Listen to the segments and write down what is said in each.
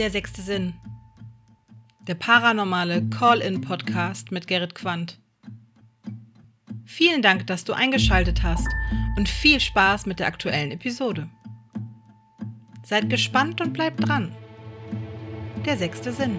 Der sechste Sinn. Der paranormale Call-in-Podcast mit Gerrit Quandt. Vielen Dank, dass du eingeschaltet hast und viel Spaß mit der aktuellen Episode. Seid gespannt und bleibt dran. Der sechste Sinn.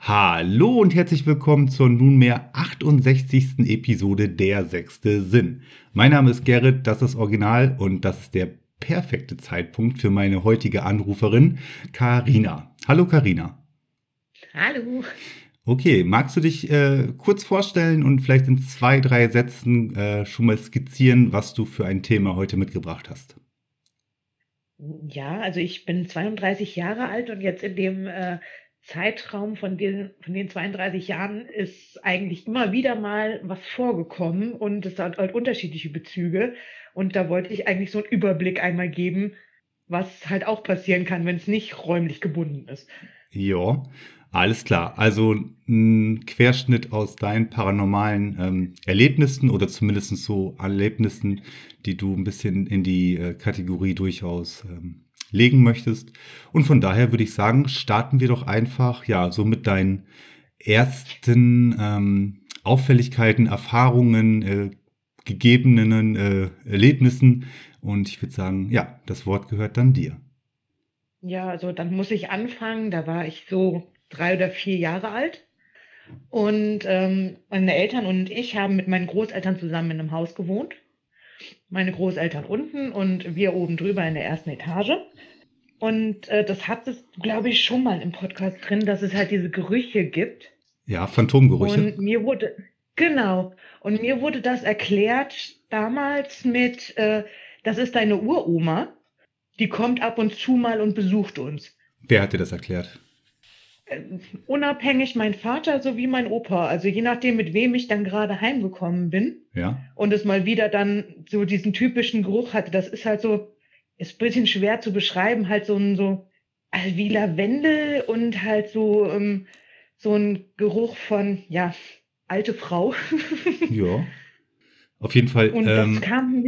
Hallo und herzlich willkommen zur nunmehr 68. Episode Der sechste Sinn. Mein Name ist Gerrit, das ist Original und das ist der perfekte Zeitpunkt für meine heutige Anruferin, Karina. Hallo Karina. Hallo. Okay, magst du dich äh, kurz vorstellen und vielleicht in zwei, drei Sätzen äh, schon mal skizzieren, was du für ein Thema heute mitgebracht hast? Ja, also ich bin 32 Jahre alt und jetzt in dem äh, Zeitraum von den, von den 32 Jahren ist eigentlich immer wieder mal was vorgekommen und es hat halt unterschiedliche Bezüge. Und da wollte ich eigentlich so einen Überblick einmal geben, was halt auch passieren kann, wenn es nicht räumlich gebunden ist. Ja, alles klar. Also ein Querschnitt aus deinen paranormalen ähm, Erlebnissen oder zumindest so Erlebnissen, die du ein bisschen in die äh, Kategorie durchaus ähm, legen möchtest. Und von daher würde ich sagen, starten wir doch einfach, ja, so mit deinen ersten ähm, Auffälligkeiten, Erfahrungen, äh, gegebenen äh, Erlebnissen. Und ich würde sagen, ja, das Wort gehört dann dir. Ja, also dann muss ich anfangen. Da war ich so drei oder vier Jahre alt. Und ähm, meine Eltern und ich haben mit meinen Großeltern zusammen in einem Haus gewohnt meine Großeltern unten und wir oben drüber in der ersten Etage. Und äh, das hat es, glaube ich, schon mal im Podcast drin, dass es halt diese Gerüche gibt. Ja, Phantomgerüche. Und mir wurde, genau, und mir wurde das erklärt damals mit, äh, das ist deine Uroma, die kommt ab und zu mal und besucht uns. Wer hat dir das erklärt? unabhängig mein Vater sowie mein Opa. Also je nachdem, mit wem ich dann gerade heimgekommen bin. Ja. Und es mal wieder dann so diesen typischen Geruch hatte. Das ist halt so, ist ein bisschen schwer zu beschreiben, halt so ein so also wie Lavendel und halt so, ähm, so ein Geruch von, ja, alte Frau. ja. Auf jeden Fall ähm,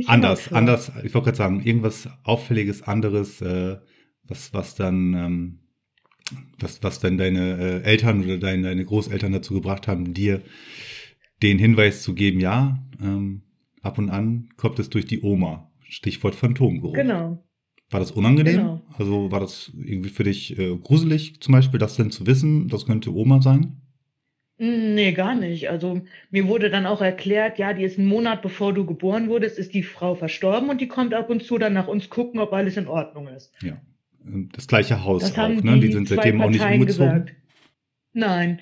anders, anders. Ich wollte gerade sagen, irgendwas Auffälliges, anderes, äh, was, was dann ähm, was, was dann deine äh, Eltern oder deine, deine Großeltern dazu gebracht haben, dir den Hinweis zu geben, ja, ähm, ab und an kommt es durch die Oma. Stichwort Phantomgeruch. Genau. War das unangenehm? Genau. Also war das irgendwie für dich äh, gruselig, zum Beispiel, das denn zu wissen, das könnte Oma sein? Nee, gar nicht. Also mir wurde dann auch erklärt, ja, die ist einen Monat bevor du geboren wurdest, ist die Frau verstorben und die kommt ab und zu dann nach uns gucken, ob alles in Ordnung ist. Ja das gleiche Haus das auch, ne? Die, die sind seitdem auch nicht umgezogen. Gesagt. Nein.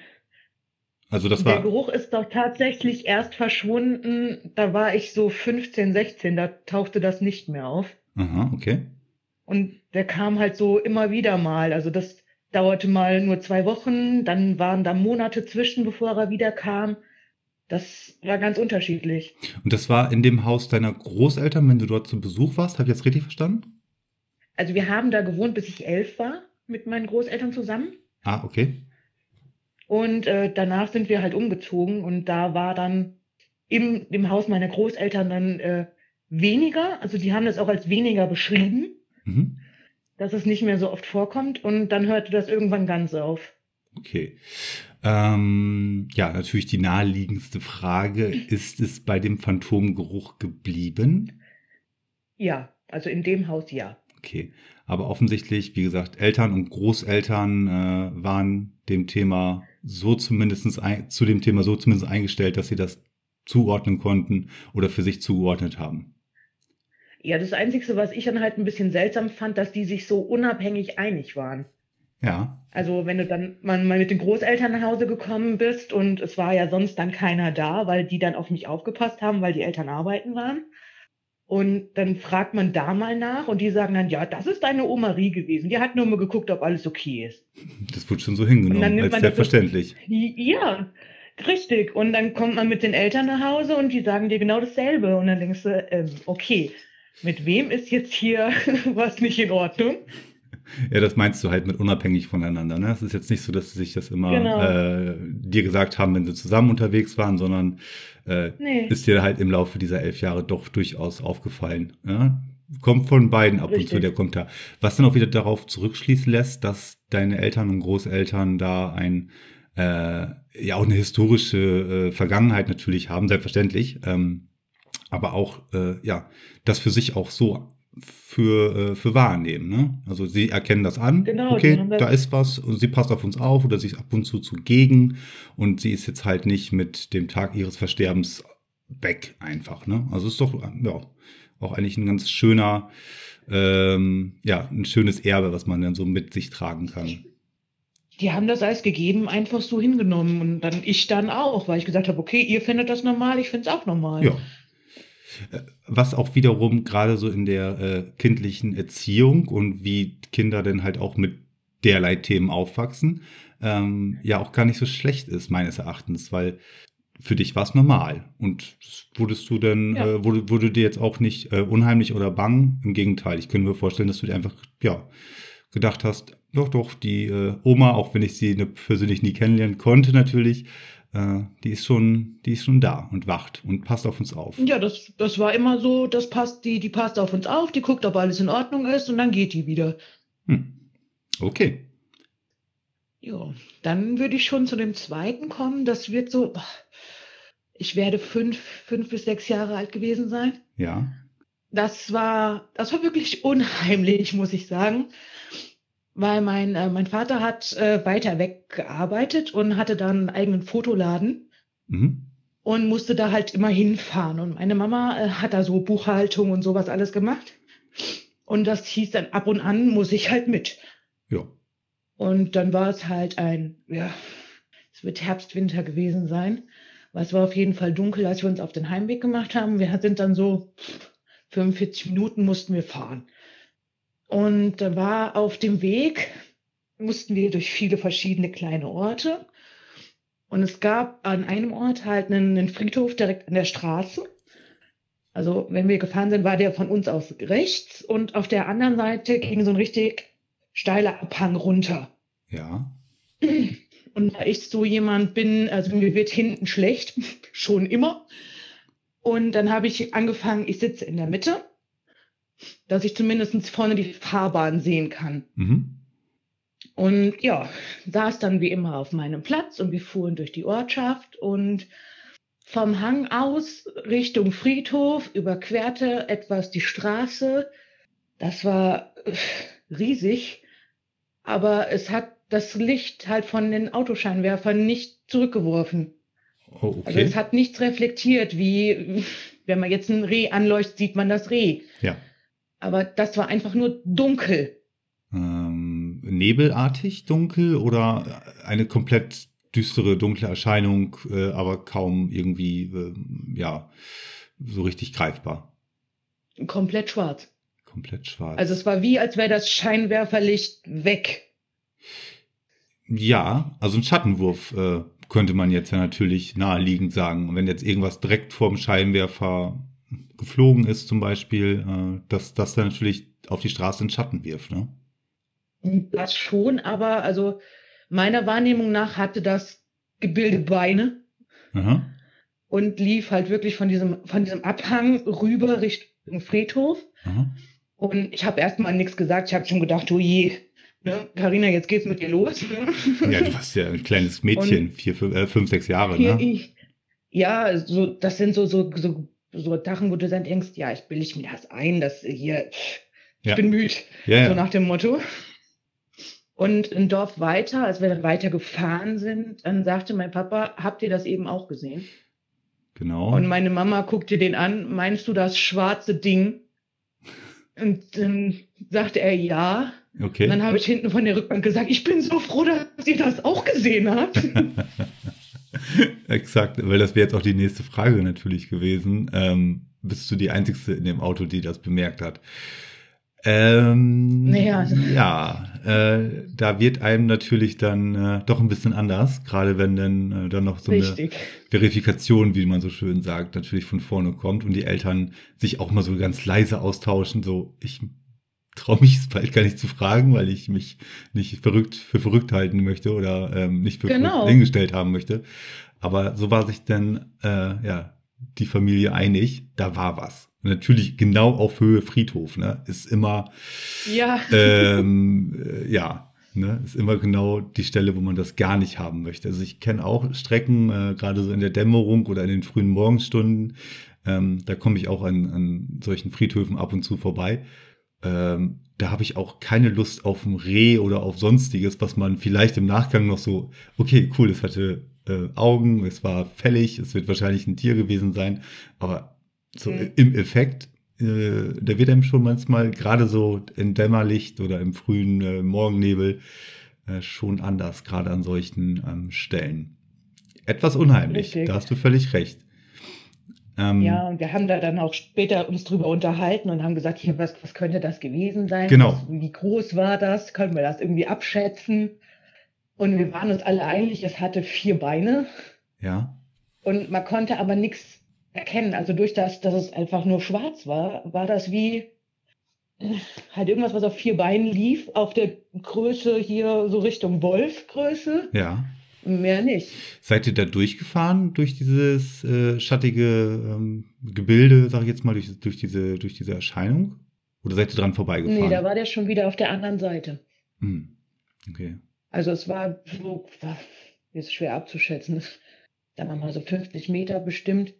Also das war. Der Geruch ist doch tatsächlich erst verschwunden. Da war ich so 15, 16, da tauchte das nicht mehr auf. Aha, okay. Und der kam halt so immer wieder mal. Also das dauerte mal nur zwei Wochen, dann waren da Monate zwischen, bevor er wieder kam. Das war ganz unterschiedlich. Und das war in dem Haus deiner Großeltern, wenn du dort zu Besuch warst? Habe ich das richtig verstanden? Also wir haben da gewohnt, bis ich elf war, mit meinen Großeltern zusammen. Ah, okay. Und äh, danach sind wir halt umgezogen und da war dann im dem Haus meiner Großeltern dann äh, weniger. Also die haben das auch als weniger beschrieben, mhm. Dass es nicht mehr so oft vorkommt. Und dann hörte das irgendwann ganz auf. Okay. Ähm, ja, natürlich die naheliegendste Frage, ist es bei dem Phantomgeruch geblieben? Ja, also in dem Haus ja. Okay. Aber offensichtlich, wie gesagt, Eltern und Großeltern äh, waren dem Thema so zumindest ein, zu dem Thema so zumindest eingestellt, dass sie das zuordnen konnten oder für sich zugeordnet haben. Ja, das Einzige, was ich dann halt ein bisschen seltsam fand, dass die sich so unabhängig einig waren. Ja. Also wenn du dann mal, mit den Großeltern nach Hause gekommen bist und es war ja sonst dann keiner da, weil die dann auf mich aufgepasst haben, weil die Eltern arbeiten waren. Und dann fragt man da mal nach und die sagen dann, ja, das ist deine Oma Rie gewesen. Die hat nur mal geguckt, ob alles okay ist. Das wird schon so hingenommen, als selbstverständlich. Das, ja, richtig. Und dann kommt man mit den Eltern nach Hause und die sagen dir genau dasselbe. Und dann denkst du, äh, okay, mit wem ist jetzt hier was nicht in Ordnung? Ja, das meinst du halt mit unabhängig voneinander. Ne? Es ist jetzt nicht so, dass sie sich das immer genau. äh, dir gesagt haben, wenn sie zusammen unterwegs waren, sondern äh, nee. ist dir halt im Laufe dieser elf Jahre doch durchaus aufgefallen. Ja? kommt von beiden ab und Richtig. zu der Kommentar. Was dann auch wieder darauf zurückschließen lässt, dass deine Eltern und Großeltern da ein äh, ja auch eine historische äh, Vergangenheit natürlich haben, selbstverständlich, ähm, aber auch äh, ja das für sich auch so für, äh, für wahrnehmen. Ne? Also sie erkennen das an, Genau, okay, da ist was und sie passt auf uns auf oder sie ist ab und zu zugegen und sie ist jetzt halt nicht mit dem Tag ihres Versterbens weg einfach. Ne? Also ist doch ja auch eigentlich ein ganz schöner, ähm, ja, ein schönes Erbe, was man dann so mit sich tragen kann. Die haben das als gegeben einfach so hingenommen und dann ich dann auch, weil ich gesagt habe, okay, ihr findet das normal, ich finde es auch normal. Ja. Was auch wiederum gerade so in der äh, kindlichen Erziehung und wie Kinder dann halt auch mit derlei Themen aufwachsen, ähm, ja auch gar nicht so schlecht ist, meines Erachtens, weil für dich war es normal. Und wurdest du dann, Ja. äh, wurde, wurde dir jetzt auch nicht äh, unheimlich oder bang. Im Gegenteil, ich könnte mir vorstellen, dass du dir einfach, ja, gedacht hast, doch, doch, die äh, Oma, auch wenn ich sie ne, persönlich nie kennenlernen konnte, natürlich, äh, die ist schon, die ist schon da und wacht und passt auf uns auf. Ja, das, das war immer so, das passt, die, die passt auf uns auf, die guckt, ob alles in Ordnung ist und dann geht die wieder. Hm. Okay. Ja, dann würde ich schon zu dem zweiten kommen. Das wird so, ich werde fünf, fünf bis sechs Jahre alt gewesen sein. Ja. Das war, das war wirklich unheimlich, muss ich sagen. Weil mein, äh, mein Vater hat äh, weiter weg gearbeitet und hatte dann einen eigenen Fotoladen Mhm. und musste da halt immer hinfahren. Und meine Mama äh, hat da so Buchhaltung und sowas alles gemacht. Und das hieß dann ab und an muss ich halt mit. Ja. Und dann war es halt ein, ja, es wird Herbst, Winter gewesen sein. Aber es war auf jeden Fall dunkel, als wir uns auf den Heimweg gemacht haben. Wir sind dann so 45 Minuten mussten wir fahren. Und da war auf dem Weg, mussten wir durch viele verschiedene kleine Orte. Und es gab an einem Ort halt einen, einen Friedhof direkt an der Straße. Also wenn wir gefahren sind, war der von uns aus rechts und auf der anderen Seite ging so ein richtig steiler Abhang runter. Ja. Und da ich so jemand bin, also mir wird hinten schlecht, schon immer. Und dann habe ich angefangen, ich sitze in der Mitte, dass ich zumindest vorne die Fahrbahn sehen kann. Mhm. Und ja, saß dann wie immer auf meinem Platz und wir fuhren durch die Ortschaft und vom Hang aus Richtung Friedhof überquerte etwas die Straße. Das war äh, riesig, aber es hat das Licht halt von den Autoscheinwerfern nicht zurückgeworfen. Oh, Also okay. es hat nichts reflektiert, wie wenn man jetzt ein Reh anleuchtet, sieht man das Reh. ja. Aber das war einfach nur dunkel. Ähm, nebelartig dunkel oder eine komplett düstere, dunkle Erscheinung, äh, aber kaum irgendwie, ähm, ja, so richtig greifbar. Komplett schwarz. Komplett schwarz. Also es war wie, als wäre das Scheinwerferlicht weg. ja, also ein Schattenwurf äh, könnte man jetzt ja natürlich naheliegend sagen. Und wenn jetzt irgendwas direkt vorm Scheinwerfer geflogen ist zum Beispiel, äh, dass das dann natürlich auf die Straße einen Schatten wirft, ne? Das schon, aber also meiner Wahrnehmung nach hatte das Gebilde Beine Aha. und lief halt wirklich von diesem, von diesem Abhang rüber Richtung Friedhof. Aha. Und ich habe erstmal nichts gesagt. Ich habe schon gedacht, oh je, ne, Carina, jetzt geht's mit dir los. Ne? Ja, du warst ja ein kleines Mädchen, vier, fünf, äh, fünf, sechs Jahre, ne? ich, ja, so, das sind so, so, so, so Sachen, wo du dann denkst, ja, ich bilde mir das ein, dass hier, ich Ja. bin müde. Ja, so ja. nach dem Motto. Und ein Dorf weiter, als wir dann weiter gefahren sind, dann sagte mein Papa, habt ihr das eben auch gesehen? Genau. Und meine Mama guckte den an, meinst du das schwarze Ding? Und dann sagte er ja. Okay. Und dann habe ich hinten von der Rückbank gesagt, ich bin so froh, dass ihr das auch gesehen habt. Exakt, weil das wäre jetzt auch die nächste Frage natürlich gewesen. Ähm, bist du die Einzige in dem Auto, die das bemerkt hat? Ähm, Naja, ja, äh, da wird einem natürlich dann äh, doch ein bisschen anders, gerade wenn dann äh, dann noch so eine Richtig. Verifikation, wie man so schön sagt, natürlich von vorne kommt und die Eltern sich auch mal so ganz leise austauschen, so ich traue mich es bald gar nicht zu fragen, weil ich mich nicht verrückt für verrückt halten möchte oder ähm, nicht für Genau. verrückt hingestellt haben möchte. Aber so war sich dann äh, ja die Familie einig, da war was. Und natürlich genau auf Höhe Friedhof, ne? Ist immer, Ja. ähm, äh, ja, ne? Ist immer genau die Stelle, wo man das gar nicht haben möchte. Also ich kenne auch Strecken, äh, gerade so in der Dämmerung oder in den frühen Morgenstunden, ähm, da komme ich auch an, an solchen Friedhöfen ab und zu vorbei. Ähm, da habe ich auch keine Lust auf ein Reh oder auf sonstiges, was man vielleicht im Nachgang noch so, okay, cool, es hatte äh, Augen, es war fällig, es wird wahrscheinlich ein Tier gewesen sein, aber so Mhm. im Effekt, äh, da wird einem schon manchmal gerade so in Dämmerlicht oder im frühen äh, Morgennebel äh, schon anders, gerade an solchen ähm, Stellen. Etwas unheimlich, Richtig. da hast du völlig recht. Ähm, Ja, und wir haben da dann auch später uns drüber unterhalten und haben gesagt, hier, was, was könnte das gewesen sein? Genau. Was, wie groß war das? Können wir das irgendwie abschätzen? Und wir waren uns alle einig, es hatte vier Beine ja. und man konnte aber nichts erkennen. Also durch das, dass es einfach nur schwarz war, war das wie äh, halt irgendwas, was auf vier Beinen lief, auf der Größe hier so Richtung Wolfgröße. Ja. Mehr nicht. Seid ihr da durchgefahren durch dieses äh, schattige ähm, Gebilde, sag ich jetzt mal, durch, durch, diese, durch diese Erscheinung? Oder seid ihr dran vorbeigefahren? Nee, da war der schon wieder auf der anderen Seite. Hm. Okay. Also es war so, war, ist schwer abzuschätzen, sagen wir mal so 50 Meter bestimmt.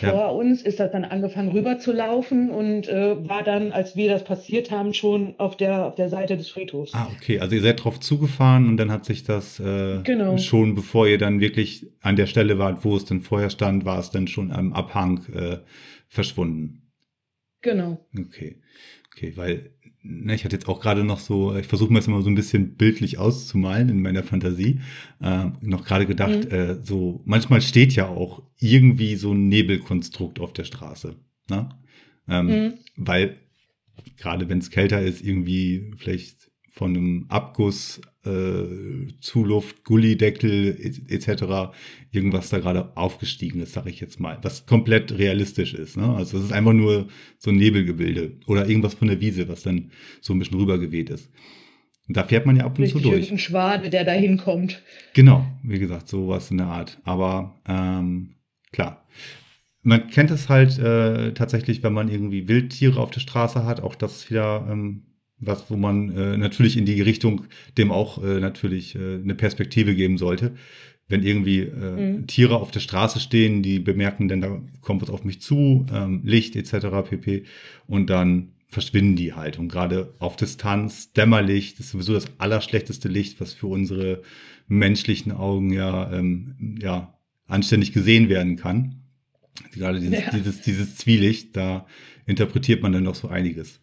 Ja. Vor uns ist das dann angefangen rüber zu laufen und äh, war dann, als wir das passiert haben, schon auf der, auf der Seite des Friedhofs. Ah, okay. Also ihr seid drauf zugefahren und dann hat sich das äh, Genau. schon, bevor ihr dann wirklich an der Stelle wart, wo es dann vorher stand, war es dann schon am Abhang äh, verschwunden. Genau. Okay. Okay, weil ich hatte jetzt auch gerade noch so, ich versuche mir das immer so ein bisschen bildlich auszumalen in meiner Fantasie. Äh, noch gerade gedacht, Mhm. äh, so manchmal steht ja auch irgendwie so ein Nebelkonstrukt auf der Straße. Ne? Ähm, Mhm. Weil gerade wenn es kälter ist, irgendwie vielleicht von einem Abguss, äh, Zuluft, Gullideckel et- etc. irgendwas da gerade aufgestiegen ist, sage ich jetzt mal, was komplett realistisch ist. Ne? Also es ist einfach nur so ein Nebelgebilde oder irgendwas von der Wiese, was dann so ein bisschen rübergeweht ist. Und da fährt man ja ab und zu Richtig, durch. irgendein Schwade, der da hinkommt. Genau, wie gesagt, sowas in der Art. Aber ähm, klar, man kennt es halt äh, tatsächlich, wenn man irgendwie Wildtiere auf der Straße hat, auch das wieder ähm, was, wo man äh, natürlich in die Richtung dem auch äh, natürlich äh, eine Perspektive geben sollte. Wenn irgendwie äh, Mhm. Tiere auf der Straße stehen, die bemerken dann, da kommt was auf mich zu, ähm, Licht etc. pp. Und dann verschwinden die halt. Und gerade auf Distanz, Dämmerlicht ist sowieso das allerschlechteste Licht, was für unsere menschlichen Augen ja, ähm, ja anständig gesehen werden kann. Gerade dieses, Ja. dieses, dieses Zwielicht, da interpretiert man dann noch so einiges.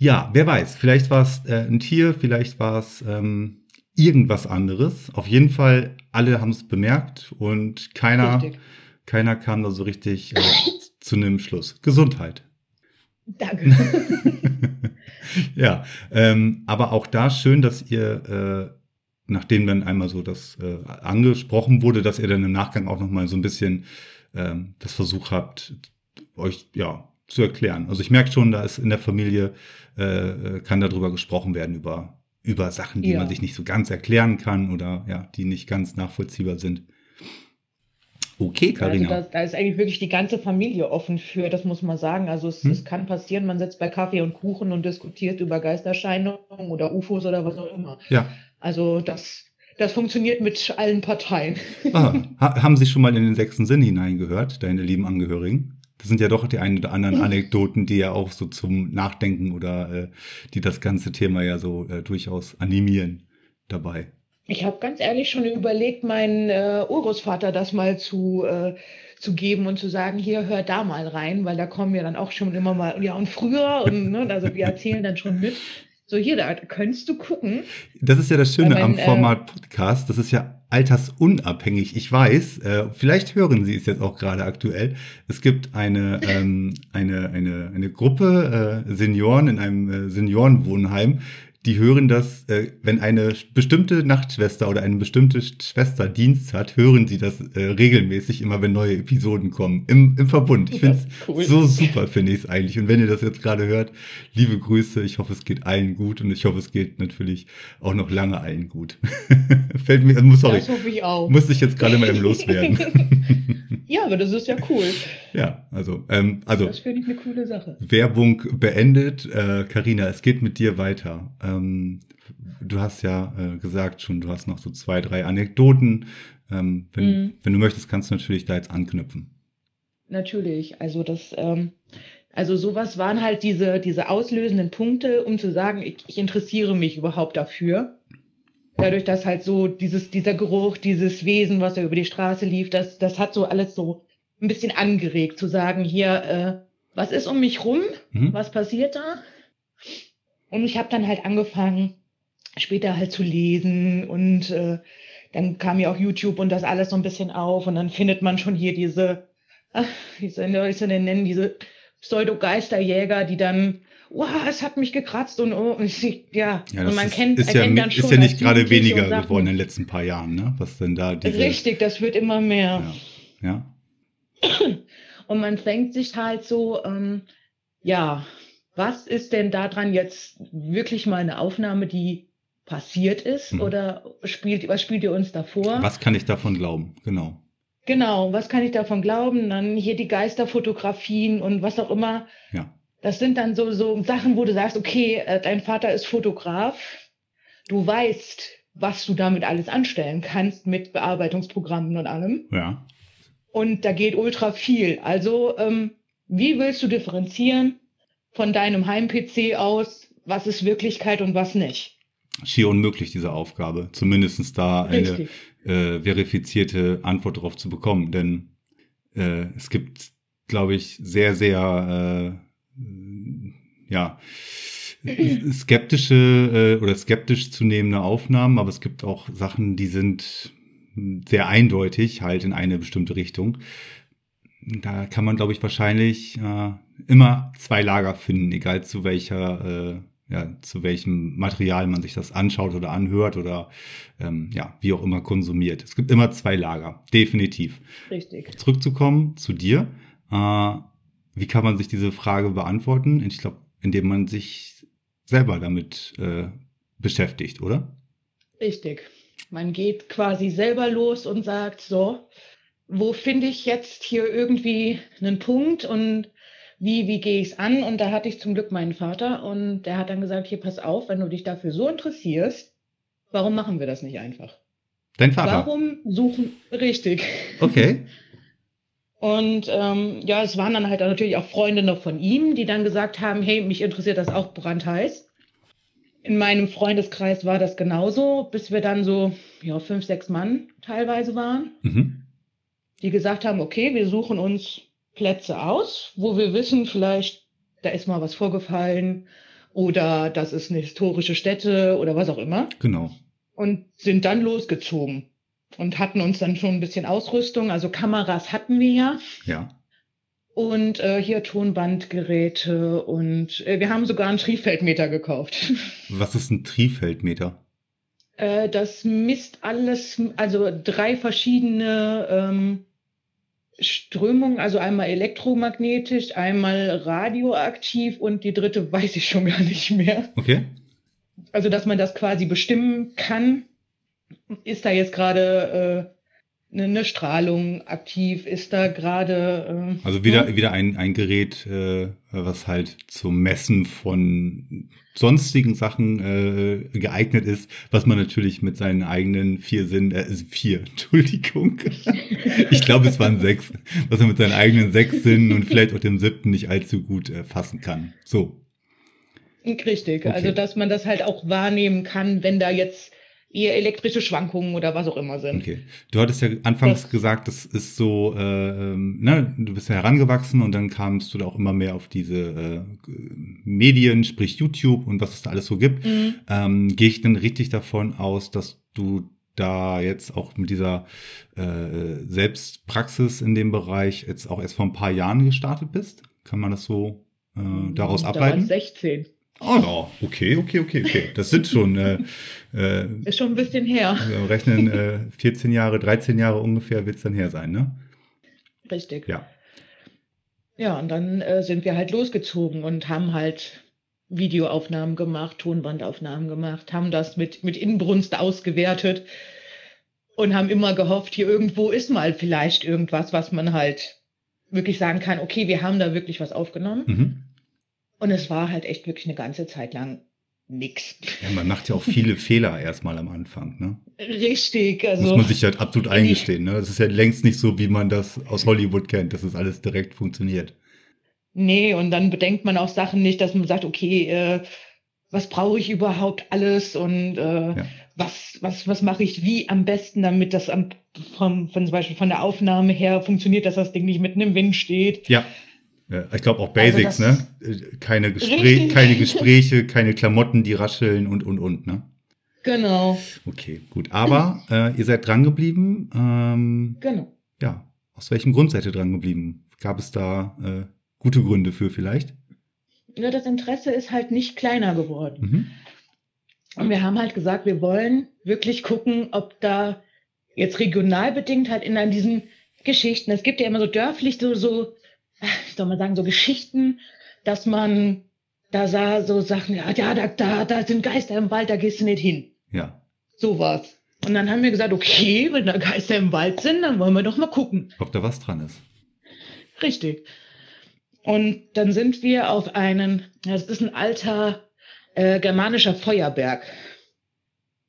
Ja, wer weiß, vielleicht war es äh, ein Tier, vielleicht war es ähm, irgendwas anderes. Auf jeden Fall, alle haben es bemerkt und keiner, Richtig. keiner kam da so richtig äh, zu einem Schluss. Gesundheit. Danke. ja, ähm, aber auch da schön, dass ihr, äh, nachdem dann einmal so das äh, angesprochen wurde, dass ihr dann im Nachgang auch noch mal so ein bisschen ähm, das Versuch habt, euch ja zu erklären. Also ich merke schon, da ist in der Familie äh, kann darüber gesprochen werden über über Sachen, die Ja. man sich nicht so ganz erklären kann oder ja, die nicht ganz nachvollziehbar sind. Okay, Also Karina. da, da ist eigentlich wirklich die ganze Familie offen für, das muss man sagen. Also es, Hm. es kann passieren, man sitzt bei Kaffee und Kuchen und diskutiert über Geisterscheinungen oder UFOs oder was auch immer. ja. Also das, das funktioniert mit allen Parteien. Ah, ha haben Sie schon mal in den sechsten Sinn hineingehört, deine lieben Angehörigen? Das sind ja doch die ein oder anderen. Anekdoten, die ja auch so zum Nachdenken oder äh, die das ganze Thema ja so äh, durchaus animieren dabei. Ich habe ganz ehrlich schon überlegt, meinen äh, Urgroßvater das mal zu, äh, zu geben und zu sagen, hier, hör da mal rein, weil da kommen wir dann auch schon immer mal, ja, und früher, und ne, also wir erzählen dann schon mit. So, hier, da könntest du gucken. Das ist ja das Schöne Weil am mein, äh, Format Podcast. Das ist ja altersunabhängig. Ich weiß, äh, vielleicht hören Sie es jetzt auch gerade aktuell. Es gibt eine, ähm, eine, eine, eine Gruppe äh, Senioren in einem äh, Seniorenwohnheim, die hören das, äh, wenn eine bestimmte Nachtschwester oder eine bestimmte Schwester Dienst hat, hören sie das äh, regelmäßig, immer wenn neue Episoden kommen. Im, im Verbund. Ich finde es Cool. so super, finde ich es eigentlich. Und wenn ihr das jetzt gerade hört, liebe Grüße. Ich hoffe, es geht allen gut und ich hoffe, es geht natürlich auch noch lange allen gut. Fällt mir, muss, sorry, Das hoffe ich auch. muss ich jetzt gerade mal eben loswerden. Ja, aber das ist ja cool. Ja, also, ähm, also. Das finde ich eine coole Sache. Werbung beendet. Karina, äh, es geht mit dir weiter. Ähm, du hast ja äh, gesagt schon, du hast noch so zwei, drei Anekdoten. Ähm, wenn, mhm. wenn du möchtest, kannst du natürlich da jetzt anknüpfen. Natürlich. Also das, ähm, also sowas waren halt diese, diese auslösenden Punkte, um zu sagen, ich, ich interessiere mich überhaupt dafür dadurch, dass halt so dieses, dieser Geruch, dieses Wesen, was da über die Straße lief, das, das hat so alles so ein bisschen angeregt, zu sagen, hier, äh, was ist um mich rum? Mhm. Was passiert da? Und ich habe dann halt angefangen, später halt zu lesen und äh, dann kam ja auch YouTube und das alles so ein bisschen auf und dann findet man schon hier diese, ach, wie soll ich denn nennen, diese Pseudo-Geisterjäger, die dann wow, es hat mich gekratzt und, oh, und ich, ja, ja und man kennt, ist ja, dann schon ist ja nicht gerade weniger geworden in den letzten paar Jahren, ne? Was denn da diese, Richtig, das wird immer mehr. Ja. ja. Und man denkt sich halt so, ähm, ja, was ist denn daran jetzt wirklich mal eine Aufnahme, die passiert ist? Hm. Oder spielt, was spielt ihr uns davor? Was kann ich davon glauben? Genau. Genau, was kann ich davon glauben? Dann hier die Geisterfotografien und was auch immer. Ja. Das sind dann so, so Sachen, wo du sagst, okay, äh, dein Vater ist Fotograf, du weißt, was du damit alles anstellen kannst mit Bearbeitungsprogrammen und allem. Ja. Und da geht ultra viel. Also, ähm, wie willst du differenzieren von deinem Heim-PC aus, was ist Wirklichkeit und was nicht? Schier unmöglich, diese Aufgabe. Zumindest da eine äh, verifizierte Antwort darauf zu bekommen. Denn äh, es gibt, glaube ich, sehr, sehr äh, ja, skeptische äh, oder skeptisch zu nehmende Aufnahmen, aber es gibt auch Sachen, die sind sehr eindeutig halt in eine bestimmte Richtung. Da kann man, glaube ich, wahrscheinlich äh, immer zwei Lager finden, egal zu welcher, äh, ja, zu welchem Material man sich das anschaut oder anhört oder ähm, ja, wie auch immer konsumiert. Es gibt immer zwei Lager, definitiv. Richtig. Zurückzukommen zu dir. Äh, wie kann man sich diese Frage beantworten? Ich glaube, indem man sich selber damit äh, beschäftigt, oder? Richtig. Man geht quasi selber los und sagt, so, wo finde ich jetzt hier irgendwie einen Punkt und wie, wie gehe ich es an? Und da hatte ich zum Glück meinen Vater und der hat dann gesagt, hier pass auf, wenn du dich dafür so interessierst, warum machen wir das nicht einfach? Dein Vater? Warum suchen, richtig. Okay. Und ähm, ja, es waren dann halt natürlich auch Freundinnen von ihm, die dann gesagt haben, hey, mich interessiert das auch brandheiß. In meinem Freundeskreis war das genauso, bis wir dann so ja, fünf, sechs Mann teilweise waren, mhm. die gesagt haben, okay, wir suchen uns Plätze aus, wo wir wissen, vielleicht da ist mal was vorgefallen oder das ist eine historische Stätte oder was auch immer. Genau. Und sind dann losgezogen und hatten uns dann schon ein bisschen Ausrüstung. Also Kameras hatten wir ja. Ja. Und äh, hier Tonbandgeräte und äh, wir haben sogar einen Trifeldmeter gekauft. Was ist ein Trifeldmeter? Äh, das misst alles, also drei verschiedene ähm, Strömungen, also einmal elektromagnetisch, einmal radioaktiv und die dritte weiß ich schon gar nicht mehr. Okay. Also dass man das quasi bestimmen kann, ist da jetzt gerade äh, eine, Strahlung aktiv? Ist da gerade. Äh, also wieder, hm? wieder ein, ein Gerät, äh, was halt zum Messen von sonstigen Sachen äh, geeignet ist, was man natürlich mit seinen eigenen vier Sinnen, äh, vier, Entschuldigung. ich glaube, es waren sechs, was man mit seinen eigenen sechs Sinnen und vielleicht auch dem siebten nicht allzu gut äh, fassen kann. So. Richtig, okay. also dass man das halt auch wahrnehmen kann, wenn da jetzt eher elektrische Schwankungen oder was auch immer sind. Okay. Du hattest ja anfangs das, gesagt, das ist so, äh, ähm, ne, du bist ja herangewachsen und dann kamst du da auch immer mehr auf diese äh, Medien, sprich YouTube und was es da alles so gibt. Mhm. Ähm, Gehe ich denn richtig davon aus, dass du da jetzt auch mit dieser äh, Selbstpraxis in dem Bereich jetzt auch erst vor ein paar Jahren gestartet bist? Kann man das so äh, daraus da ableiten? 16. Oh ja, okay, okay, okay, okay. Das sind schon. Äh, äh, ist schon ein bisschen her. Wir rechnen äh, 14 Jahre, 13 Jahre ungefähr wird es dann her sein, ne? Richtig. Ja. Ja, und dann äh, sind wir halt losgezogen und haben halt Videoaufnahmen gemacht, Tonbandaufnahmen gemacht, haben das mit, mit Inbrunst ausgewertet und haben immer gehofft, hier irgendwo ist mal vielleicht irgendwas, was man halt wirklich sagen kann, okay, wir haben da wirklich was aufgenommen. Mhm. Und es war halt echt wirklich eine ganze Zeit lang nix. Ja, man macht ja auch viele Fehler erstmal am Anfang, ne? Richtig, also. Muss man sich halt absolut eingestehen, ne? Das ist ja längst nicht so, wie man das aus Hollywood kennt, dass es alles direkt funktioniert. Nee, und dann bedenkt man auch Sachen nicht, dass man sagt, okay, äh, was brauche ich überhaupt alles und äh, Ja. was, was, was mache ich wie am besten, damit das am, vom, von, zum Beispiel von der Aufnahme her funktioniert, dass das Ding nicht mitten im Wind steht. Ja. Ja, ich glaube auch Basics, Also ne? Äh, Keine, Gespräch, keine Gespräche, keine Klamotten, die rascheln und, und, und, ne? Genau, Okay, gut. Aber äh, ihr seid dran geblieben. Ähm, genau. ja, aus welchem Grund seid ihr dran geblieben? Gab es da äh, gute Gründe für vielleicht? Ja, das Interesse ist halt nicht kleiner geworden. Mhm. Und wir haben halt gesagt, wir wollen wirklich gucken, ob da jetzt regional bedingt halt in diesen Geschichten, es gibt ja immer so dörflich so, so, ich soll mal sagen, so Geschichten, dass man da sah so Sachen, ja, ja, da, da, da sind Geister im Wald, da gehst du nicht hin. Ja. So war's. Und dann haben wir gesagt, okay, wenn da Geister im Wald sind, dann wollen wir doch mal gucken. Ob da was dran ist. Richtig. Und dann sind wir auf einen, ja, das ist ein alter äh, germanischer Feuerberg.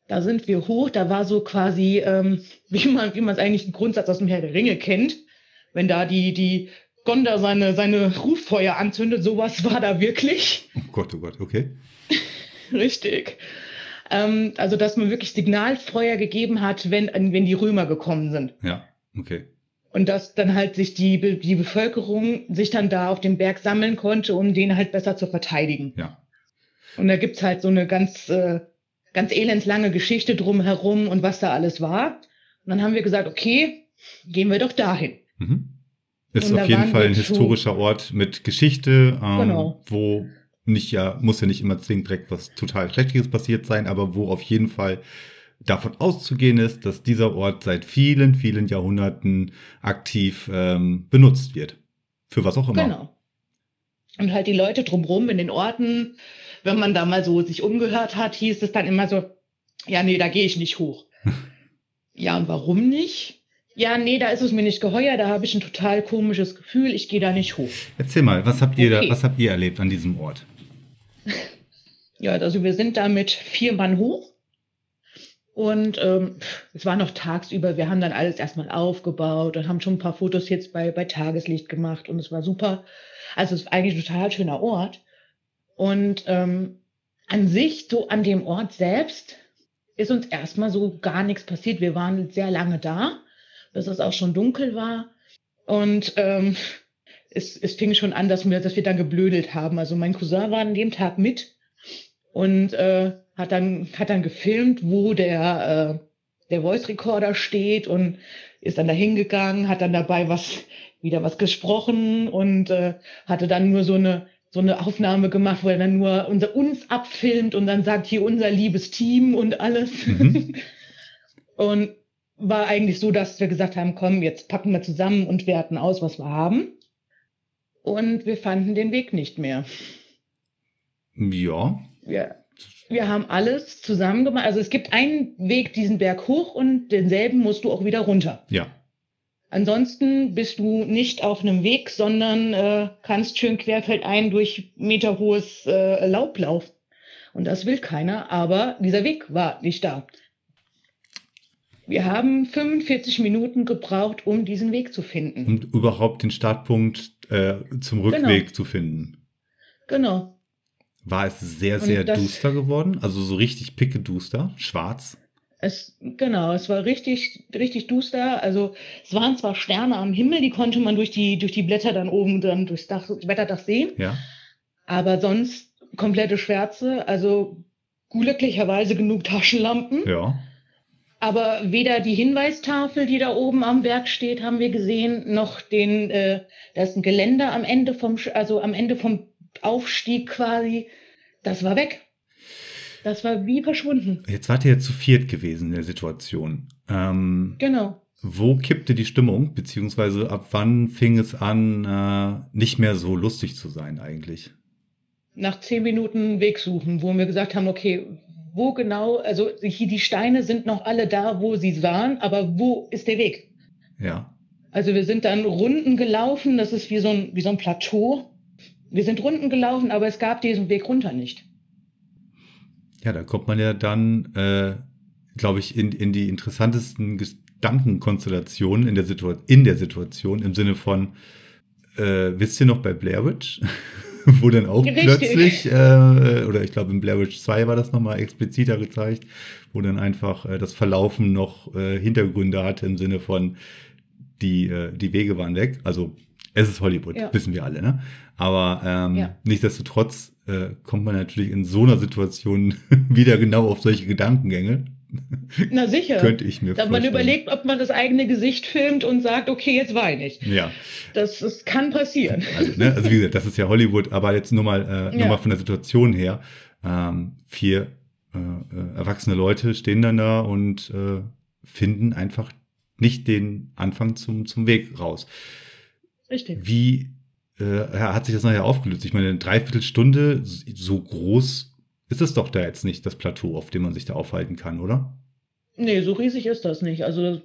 Da sind wir hoch, da war so quasi, ähm, wie man wie man es eigentlich im Grundsatz aus dem Herr der Ringe kennt, wenn da die, die Gonda seine, seine Ruffeuer anzündet, sowas war da wirklich. Oh Gott, oh Gott, okay. Richtig. Ähm, also, dass man wirklich Signalfeuer gegeben hat, wenn, wenn die Römer gekommen sind. Ja, okay. Und dass dann halt sich die, die Bevölkerung sich dann da auf dem Berg sammeln konnte, um den halt besser zu verteidigen. Ja. Und da gibt's halt so eine ganz, äh, ganz elendslange Geschichte drumherum und was da alles war. Und dann haben wir gesagt, okay, gehen wir doch dahin. Mhm. Ist auf jeden Fall ein historischer Ort mit Geschichte, ähm, Genau. wo nicht ja, muss ja nicht immer zwingend direkt was total Schreckliches passiert sein, aber wo auf jeden Fall davon auszugehen ist, dass dieser Ort seit vielen, vielen Jahrhunderten aktiv ähm, benutzt wird. Für was auch immer. Genau. Und halt die Leute drumherum in den Orten, wenn man da mal so sich umgehört hat, hieß es dann immer so, ja, nee, da gehe ich nicht hoch. ja, und warum nicht? Ja, nee, da ist es mir nicht geheuer, da habe ich ein total komisches Gefühl, ich gehe da nicht hoch. Erzähl mal, was habt ihr da, Okay. was habt ihr erlebt an diesem Ort? Ja, also wir sind da mit vier Mann hoch. Und ähm, es war noch tagsüber, wir haben dann alles erstmal aufgebaut und haben schon ein paar Fotos jetzt bei, bei Tageslicht gemacht und es war super. Also es ist eigentlich ein total schöner Ort. Und ähm, an sich, so an dem Ort selbst, ist uns erstmal so gar nichts passiert. Wir waren sehr lange da, bis es auch schon dunkel war. Und ähm, es, es fing schon an, dass wir, dass wir dann geblödelt haben. Also mein Cousin war an dem Tag mit und äh, hat dann hat dann gefilmt, wo der äh, der Voice Recorder steht und ist dann da hingegangen, hat dann dabei was wieder was gesprochen und äh, hatte dann nur so eine so eine Aufnahme gemacht, wo er dann nur unser uns abfilmt und dann sagt hier unser liebes Team und alles. Mhm. und war eigentlich so, dass wir gesagt haben, komm, jetzt packen wir zusammen und werten aus, was wir haben. Und wir fanden den Weg nicht mehr. Ja, Wir, wir haben alles zusammen gemacht. Also es gibt einen Weg diesen Berg hoch und denselben musst du auch wieder runter. ja. Ansonsten bist du nicht auf einem Weg, sondern äh, kannst schön querfeldein durch meterhohes äh, Laub laufen. Und das will keiner, aber dieser Weg war nicht da. Wir haben 45 Minuten gebraucht, um diesen Weg zu finden. Um überhaupt den Startpunkt äh, zum Rückweg zu finden. Genau. War es sehr, Und sehr duster geworden? Also so richtig picke duster, schwarz. Es, genau, es war richtig, richtig duster. Also es waren zwar Sterne am Himmel, die konnte man durch die, durch die Blätter dann oben dann durchs Dach, Wetterdach sehen, Ja. aber sonst komplette Schwärze. Also glücklicherweise genug Taschenlampen. Ja. Aber weder die Hinweistafel, die da oben am Berg steht, haben wir gesehen, noch den, äh, da ist ein Geländer am Ende vom, also am Ende vom Aufstieg quasi. Das war weg. Das war wie verschwunden. Jetzt wart ihr ja zu viert gewesen in der Situation. Ähm, Genau. wo kippte die Stimmung? Beziehungsweise ab wann fing es an, äh, nicht mehr so lustig zu sein eigentlich? Nach zehn Minuten Weg suchen, wo wir gesagt haben, okay, wo genau, also hier die Steine sind noch alle da, wo sie waren, aber wo ist der Weg? Ja. Also wir sind dann Runden gelaufen, das ist wie so ein, wie so ein Plateau. Wir sind Runden gelaufen, aber es gab diesen Weg runter nicht. Ja, da kommt man ja dann, äh, glaube ich, in, in die interessantesten Gedankenkonstellationen in der, in der Situation im Sinne von, äh, wisst ihr noch bei Blair Witch? wo dann auch Richtig. plötzlich, äh, oder ich glaube in Blair Witch 2 war das nochmal expliziter gezeigt, wo dann einfach äh, das Verlaufen noch äh, Hintergründe hatte im Sinne von, die, äh, die Wege waren weg. Also es ist Hollywood, ja. wissen wir alle, ne? Aber ähm, ja. nichtsdestotrotz äh, kommt man natürlich in so einer Situation wieder genau auf solche Gedankengänge. Na sicher. Könnte ich mir da vorstellen. Man überlegt, ob man das eigene Gesicht filmt und sagt, okay, jetzt weine ich. Ja. Das, das kann passieren. Also, ne, also wie gesagt, das ist ja Hollywood, aber jetzt nur mal, äh, nur ja. mal von der Situation her. Ähm, vier äh, äh, erwachsene Leute stehen dann da und äh, finden einfach nicht den Anfang zum, zum Weg raus. Richtig. Wie äh, hat sich das nachher aufgelöst? Ich meine, eine Dreiviertelstunde, so groß ist es doch da jetzt nicht, das Plateau, auf dem man sich da aufhalten kann, oder? Nee, so riesig ist das nicht. Also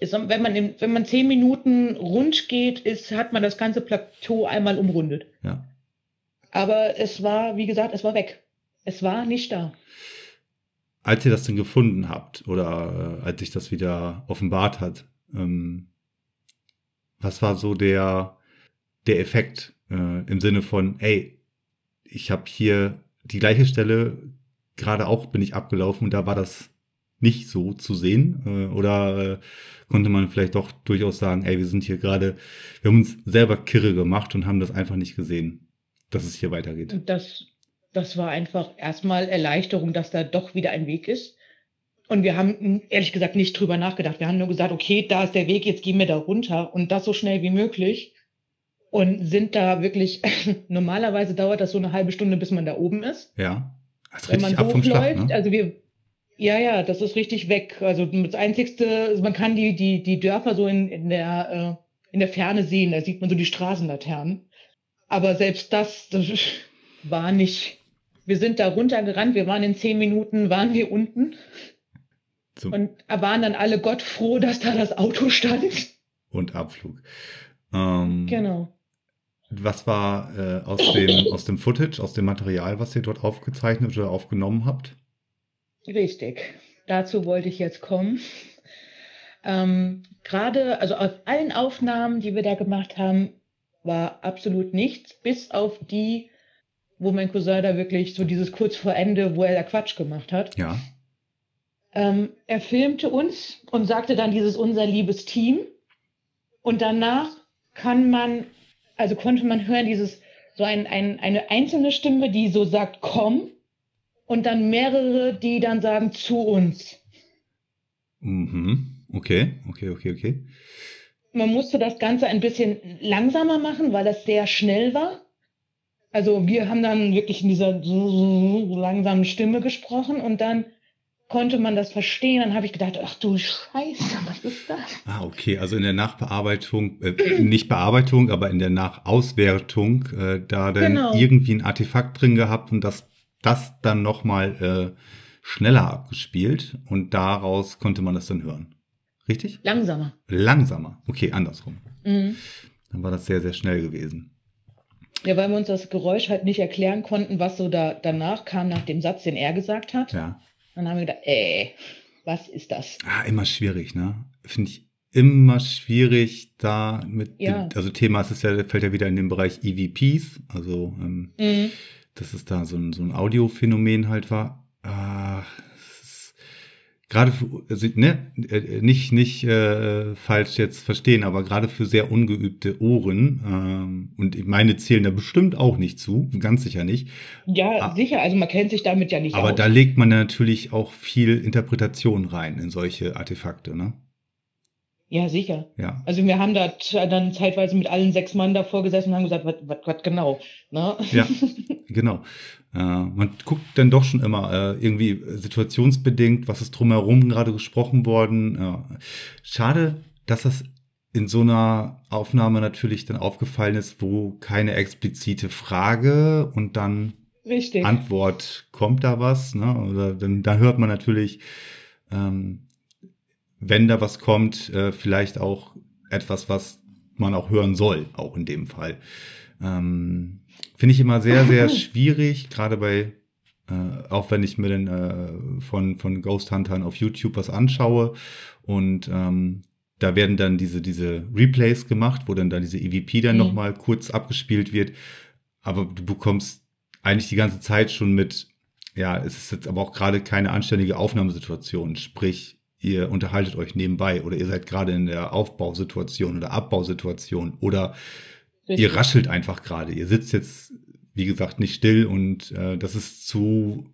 ist, wenn, man in, wenn man zehn Minuten rund geht, ist, hat man das ganze Plateau einmal umrundet. Ja. Aber es war, wie gesagt, es war weg. Es war nicht da. Als ihr das denn gefunden habt oder äh, als sich das wieder offenbart hat, ähm, was war so der, der Effekt äh, im Sinne von, ey, ich habe hier die gleiche Stelle, gerade auch bin ich abgelaufen und da war das nicht so zu sehen? Äh, oder äh, konnte man vielleicht doch durchaus sagen, ey, wir sind hier gerade, wir haben uns selber kirre gemacht und haben das einfach nicht gesehen, dass es hier weitergeht? Das, das war einfach erstmal Erleichterung, dass da doch wieder ein Weg ist. Und wir haben ehrlich gesagt nicht drüber nachgedacht. Wir haben nur gesagt, okay, da ist der Weg, jetzt gehen wir da runter und das so schnell wie möglich. Und sind da wirklich, normalerweise dauert das so eine halbe Stunde, bis man da oben ist. Ja. Also Wenn man Start, ne? also wir, ja, ja, das ist richtig weg. Also das Einzigste, man kann die, die, die Dörfer so in, in der, äh, in der Ferne sehen. Da sieht man so die Straßenlaternen. Aber selbst das, das war nicht, wir sind da runtergerannt, wir waren in zehn Minuten, waren wir unten. So. Und waren dann alle Gott froh, dass da das Auto stand. Und Abflug. Ähm, genau. Was war äh, aus, dem, aus dem Footage, aus dem Material, was ihr dort aufgezeichnet oder aufgenommen habt? Richtig. Dazu wollte ich jetzt kommen. Ähm, Gerade, also aus allen Aufnahmen, die wir da gemacht haben, war absolut nichts, bis auf die, wo mein Cousin da wirklich so dieses kurz vor Ende, wo er da Quatsch gemacht hat. Ja. Ähm, er filmte uns und sagte dann dieses unser liebes Team. Und danach kann man, also konnte man hören, dieses so ein, ein, eine einzelne Stimme, die so sagt, komm, und dann mehrere, die dann sagen, zu uns. Mhm. Okay, okay, okay, okay. Man musste das Ganze ein bisschen langsamer machen, weil das sehr schnell war. Also wir haben dann wirklich in dieser langsamen Stimme gesprochen und dann konnte man das verstehen. Dann habe ich gedacht, ach du Scheiße, was ist das? Ah, okay. Also in der Nachbearbeitung, äh, nicht Bearbeitung, aber in der Nachauswertung, äh, da dann genau. irgendwie ein Artefakt drin gehabt und das, das dann nochmal äh, schneller abgespielt und daraus konnte man das dann hören. Richtig? Langsamer. Langsamer. Okay, andersrum. Mhm. Dann war das sehr, sehr schnell gewesen. Ja, weil wir uns das Geräusch halt nicht erklären konnten, was so da danach kam nach dem Satz, den er gesagt hat. Ja. Dann haben wir gedacht, ey, was ist das? Ah, immer schwierig, ne? Finde ich immer schwierig da mit, ja. dem, also Thema ist es ja, fällt ja wieder in den Bereich EVPs, also ähm, mhm. dass es da so ein, so ein Audiophänomen halt war. Ah, gerade für, also, ne, äh, nicht, nicht äh, falsch jetzt verstehen, aber gerade für sehr ungeübte Ohren, ähm, und meine zählen da bestimmt auch nicht zu, ganz sicher nicht. Ja, ah, sicher, also man kennt sich damit ja nicht Aber aus. da legt man natürlich auch viel Interpretation rein in solche Artefakte, ne? Ja, sicher. Ja. Also wir haben da dann zeitweise mit allen sechs Mann davor gesessen und haben gesagt, was genau. Ne? Ja, genau. Äh, man guckt dann doch schon immer äh, irgendwie situationsbedingt, was ist drumherum gerade gesprochen worden. Äh, schade, dass das in so einer Aufnahme natürlich dann aufgefallen ist, wo keine explizite Frage und dann Richtig. Antwort kommt da was. Ne? Oder dann, dann hört man natürlich ähm, wenn da was kommt, äh, vielleicht auch etwas, was man auch hören soll, auch in dem Fall. Ähm, Finde ich immer sehr, sehr schwierig, gerade bei, äh, auch wenn ich mir dann äh, von, von Ghost Huntern auf YouTube was anschaue und ähm, da werden dann diese, diese Replays gemacht, wo dann, dann diese EVP dann mhm. nochmal kurz abgespielt wird. Aber du bekommst eigentlich die ganze Zeit schon mit, ja, es ist jetzt aber auch gerade keine anständige Aufnahmesituation. Sprich, ihr unterhaltet euch nebenbei oder ihr seid gerade in der Aufbausituation oder Abbausituation oder Richtig. ihr raschelt einfach gerade. Ihr sitzt jetzt, wie gesagt, nicht still und äh, das ist zu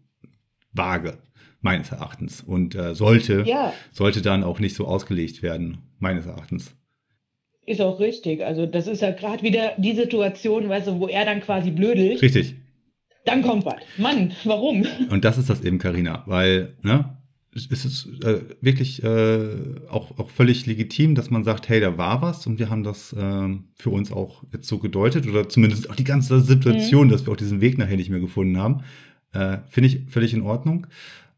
vage meines Erachtens. Und äh, sollte, ja. sollte dann auch nicht so ausgelegt werden, meines Erachtens. Ist auch richtig. Also das ist ja gerade wieder die Situation, weißt du, wo er dann quasi blödelt. Richtig. Dann kommt was. Mann, warum? Und das ist das eben, Karina, weil, ne, es ist äh, wirklich äh, auch, auch völlig legitim, dass man sagt, hey, da war was und wir haben das äh, für uns auch jetzt so gedeutet oder zumindest auch die ganze Situation, mhm. dass wir auch diesen Weg nachher nicht mehr gefunden haben, äh, finde ich völlig in Ordnung.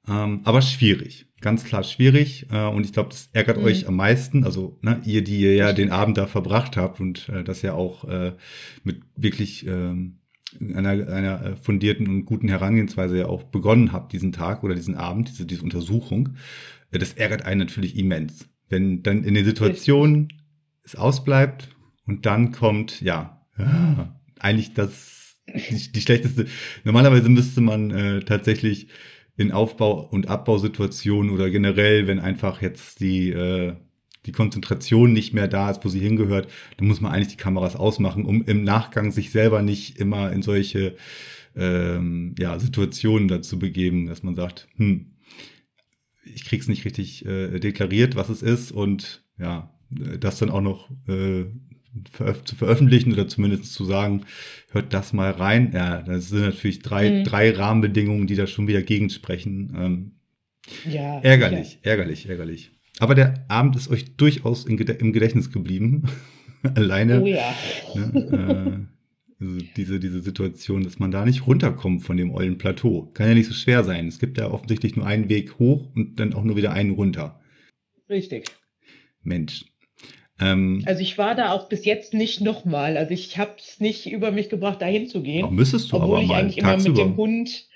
Ähm, aber schwierig, ganz klar schwierig. Äh, und ich glaube, das ärgert mhm. euch am meisten. Also ne, ihr, die ihr ja den Abend da verbracht habt und äh, das ja auch äh, mit wirklich ähm, einer, einer äh, fundierten und guten Herangehensweise ja auch begonnen habt, diesen Tag oder diesen Abend, diese, diese Untersuchung. Äh, das ärgert einen natürlich immens. Wenn dann in den Situationen es ausbleibt und dann kommt, ja, ja eigentlich das, die, die schlechteste. Normalerweise müsste man äh, tatsächlich in Aufbau- und Abbausituationen oder generell, wenn einfach jetzt die, äh, die Konzentration nicht mehr da ist, wo sie hingehört, dann muss man eigentlich die Kameras ausmachen, um im Nachgang sich selber nicht immer in solche ähm, ja, Situationen dazu begeben, dass man sagt, hm, ich krieg's nicht richtig äh, deklariert, was es ist und ja, das dann auch noch äh, veröf zu veröffentlichen oder zumindest zu sagen, hört das mal rein. Ja, das sind natürlich drei, mhm. drei Rahmenbedingungen, die da schon wieder gegensprechen. Ähm, ja, ärgerlich, ja. ärgerlich, ärgerlich. Aber der Abend ist euch durchaus im Gedächtnis geblieben. Alleine. Oh ja. Ne, äh, also diese, diese Situation, dass man da nicht runterkommt von dem ollen Plateau. Kann ja nicht so schwer sein. Es gibt ja offensichtlich nur einen Weg hoch und dann auch nur wieder einen runter. Richtig. Mensch. Ähm, also ich war da auch bis jetzt nicht nochmal. Also ich habe es nicht über mich gebracht, dahin zu gehen. Auch müsstest du obwohl aber ich mal eigentlich tagsüber. immer mit dem Hund.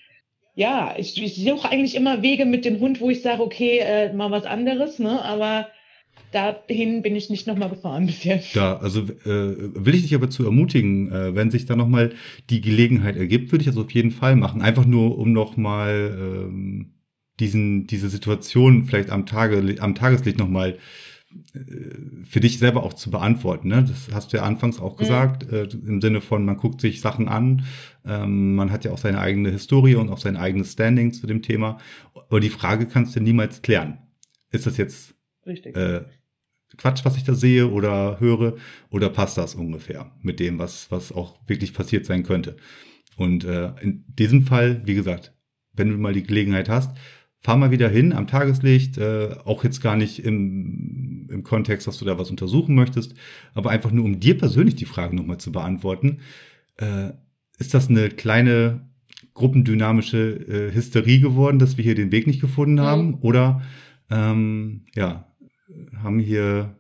Ja, ich, ich suche eigentlich immer Wege mit dem Hund, wo ich sage, okay, äh, mal was anderes, ne? Aber dahin bin ich nicht nochmal gefahren bis jetzt. Da, also äh, will ich dich aber zu ermutigen, äh, wenn sich da nochmal die Gelegenheit ergibt, würde ich das auf jeden Fall machen. Einfach nur, um nochmal ähm, diesen, diese Situation vielleicht am Tage, am Tageslicht nochmal mal für dich selber auch zu beantworten. Ne? Das hast du ja anfangs auch mhm. gesagt, mhm. äh, im Sinne von, man guckt sich Sachen an, ähm, man hat ja auch seine eigene Historie und auch sein eigenes Standing zu dem Thema. Aber die Frage kannst du niemals klären. Ist das jetzt äh, Quatsch, was ich da sehe oder höre, oder passt das ungefähr mit dem, was, was auch wirklich passiert sein könnte? Und äh, in diesem Fall, wie gesagt, wenn du mal die Gelegenheit hast, fahr mal wieder hin am Tageslicht, äh, auch jetzt gar nicht im, im Kontext, dass du da was untersuchen möchtest, aber einfach nur, um dir persönlich die Frage nochmal zu beantworten. Äh, ist das eine kleine gruppendynamische äh, Hysterie geworden, dass wir hier den Weg nicht gefunden mhm. haben? Mhm. Oder ähm, ja, haben hier,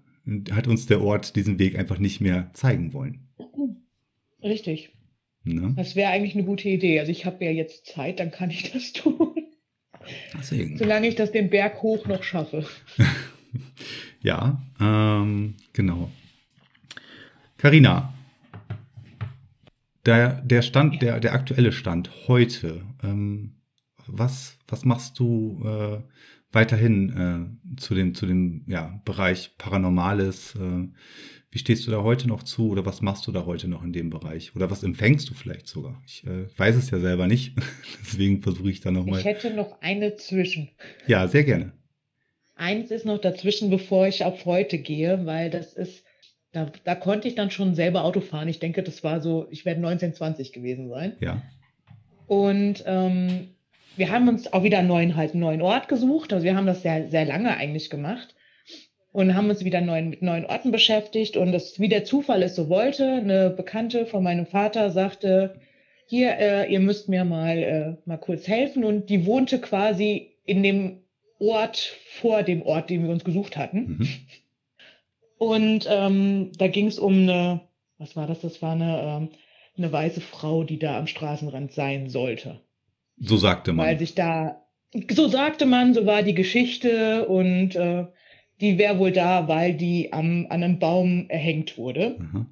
hat uns der Ort diesen Weg einfach nicht mehr zeigen wollen? Richtig. Ne? Das wäre eigentlich eine gute Idee. Also ich habe ja jetzt Zeit, dann kann ich das tun. Deswegen. Solange ich das den Berg hoch noch schaffe. ja, ähm, genau. Karina, der, der Stand, der, der aktuelle Stand heute, ähm, was, was machst du äh, weiterhin äh, zu dem, zu dem ja, Bereich Paranormales? Äh, wie stehst du da heute noch zu oder was machst du da heute noch in dem Bereich? Oder was empfängst du vielleicht sogar? Ich äh, weiß es ja selber nicht, deswegen versuche ich da nochmal. Ich hätte noch eine zwischen. Ja, sehr gerne. Eins ist noch dazwischen, bevor ich auf heute gehe, weil das ist, da, da konnte ich dann schon selber Auto fahren. Ich denke, das war so, ich werde 1920 gewesen sein. Ja. Und ähm, wir haben uns auch wieder einen neuen, halt einen neuen Ort gesucht. Also wir haben das sehr, sehr lange eigentlich gemacht und haben uns wieder neuen, mit neuen Orten beschäftigt. Und das, wie der Zufall es so wollte, eine Bekannte von meinem Vater sagte, hier, äh, ihr müsst mir mal, äh, mal kurz helfen. Und die wohnte quasi in dem Ort vor dem Ort, den wir uns gesucht hatten. Mhm. Und ähm, da ging es um eine, was war das? Das war eine, ähm, eine weiße Frau, die da am Straßenrand sein sollte. So sagte man. Weil sich da, so sagte man, so war die Geschichte und äh, die wäre wohl da, weil die am, an einem Baum erhängt wurde. Aha.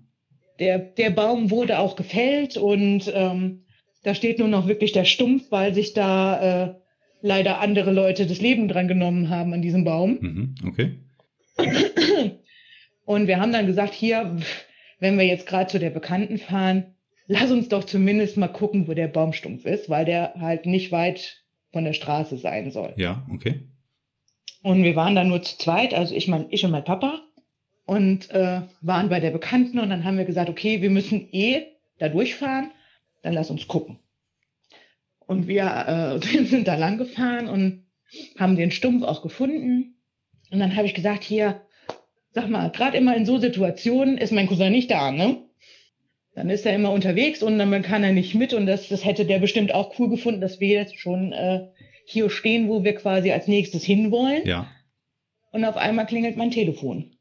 Der, der Baum wurde auch gefällt und ähm, da steht nur noch wirklich der Stumpf, weil sich da äh, leider andere Leute das Leben dran genommen haben an diesem Baum. Mhm. Okay. Und wir haben dann gesagt, hier, wenn wir jetzt gerade zu der Bekannten fahren, lass uns doch zumindest mal gucken, wo der Baumstumpf ist, weil der halt nicht weit von der Straße sein soll. Ja, okay. Und wir waren dann nur zu zweit, also ich, mein, ich und mein Papa, und äh, waren bei der Bekannten und dann haben wir gesagt, okay, wir müssen eh da durchfahren, dann lass uns gucken. Und wir äh, sind da lang gefahren und haben den Stumpf auch gefunden. Und dann habe ich gesagt, hier, sag mal, gerade immer in so Situationen ist mein Cousin nicht da, ne? Dann ist er immer unterwegs und dann kann er nicht mit und das, das hätte der bestimmt auch cool gefunden, dass wir jetzt schon äh, hier stehen, wo wir quasi als nächstes hinwollen. Ja. Und auf einmal klingelt mein Telefon.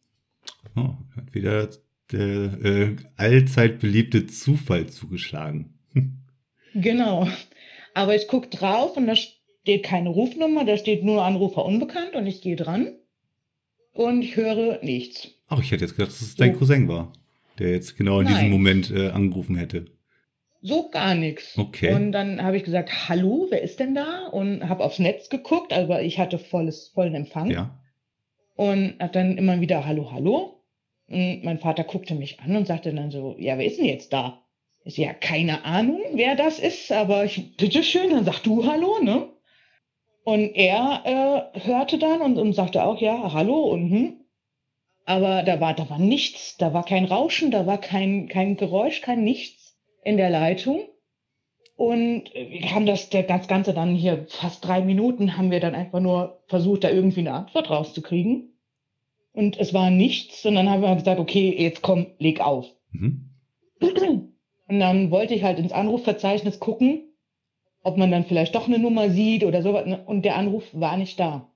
Oh, hat wieder der äh, allzeit beliebte Zufall zugeschlagen. Genau. Aber ich gucke drauf und da steht keine Rufnummer, da steht nur Anrufer unbekannt und ich gehe dran und ich höre nichts. Ach, ich hätte jetzt gedacht, dass es dein So. Cousin war, der jetzt genau in diesem Nein. Moment äh, angerufen hätte. So gar nichts. Okay. Und dann habe ich gesagt, hallo, wer ist denn da? Und habe aufs Netz geguckt, aber ich hatte volles, vollen Empfang. Ja. Und habe dann immer wieder hallo, hallo. Und mein Vater guckte mich an und sagte dann so, ja, wer ist denn jetzt da? So, ja, keine Ahnung, wer das ist, aber ich, bitteschön, dann sag du hallo, ne? Und er äh, hörte dann und, und sagte auch, ja, hallo und hm. Aber da war, da war nichts, da war kein Rauschen, da war kein, kein Geräusch, kein nichts in der Leitung. Und wir haben das, der das Ganze dann hier fast drei Minuten haben wir dann einfach nur versucht, da irgendwie eine Antwort rauszukriegen. Und es war nichts. Und dann haben wir gesagt, okay, jetzt komm, leg auf. Mhm. Und dann wollte ich halt ins Anrufverzeichnis gucken, ob man dann vielleicht doch eine Nummer sieht oder sowas. ne? Und der Anruf war nicht da.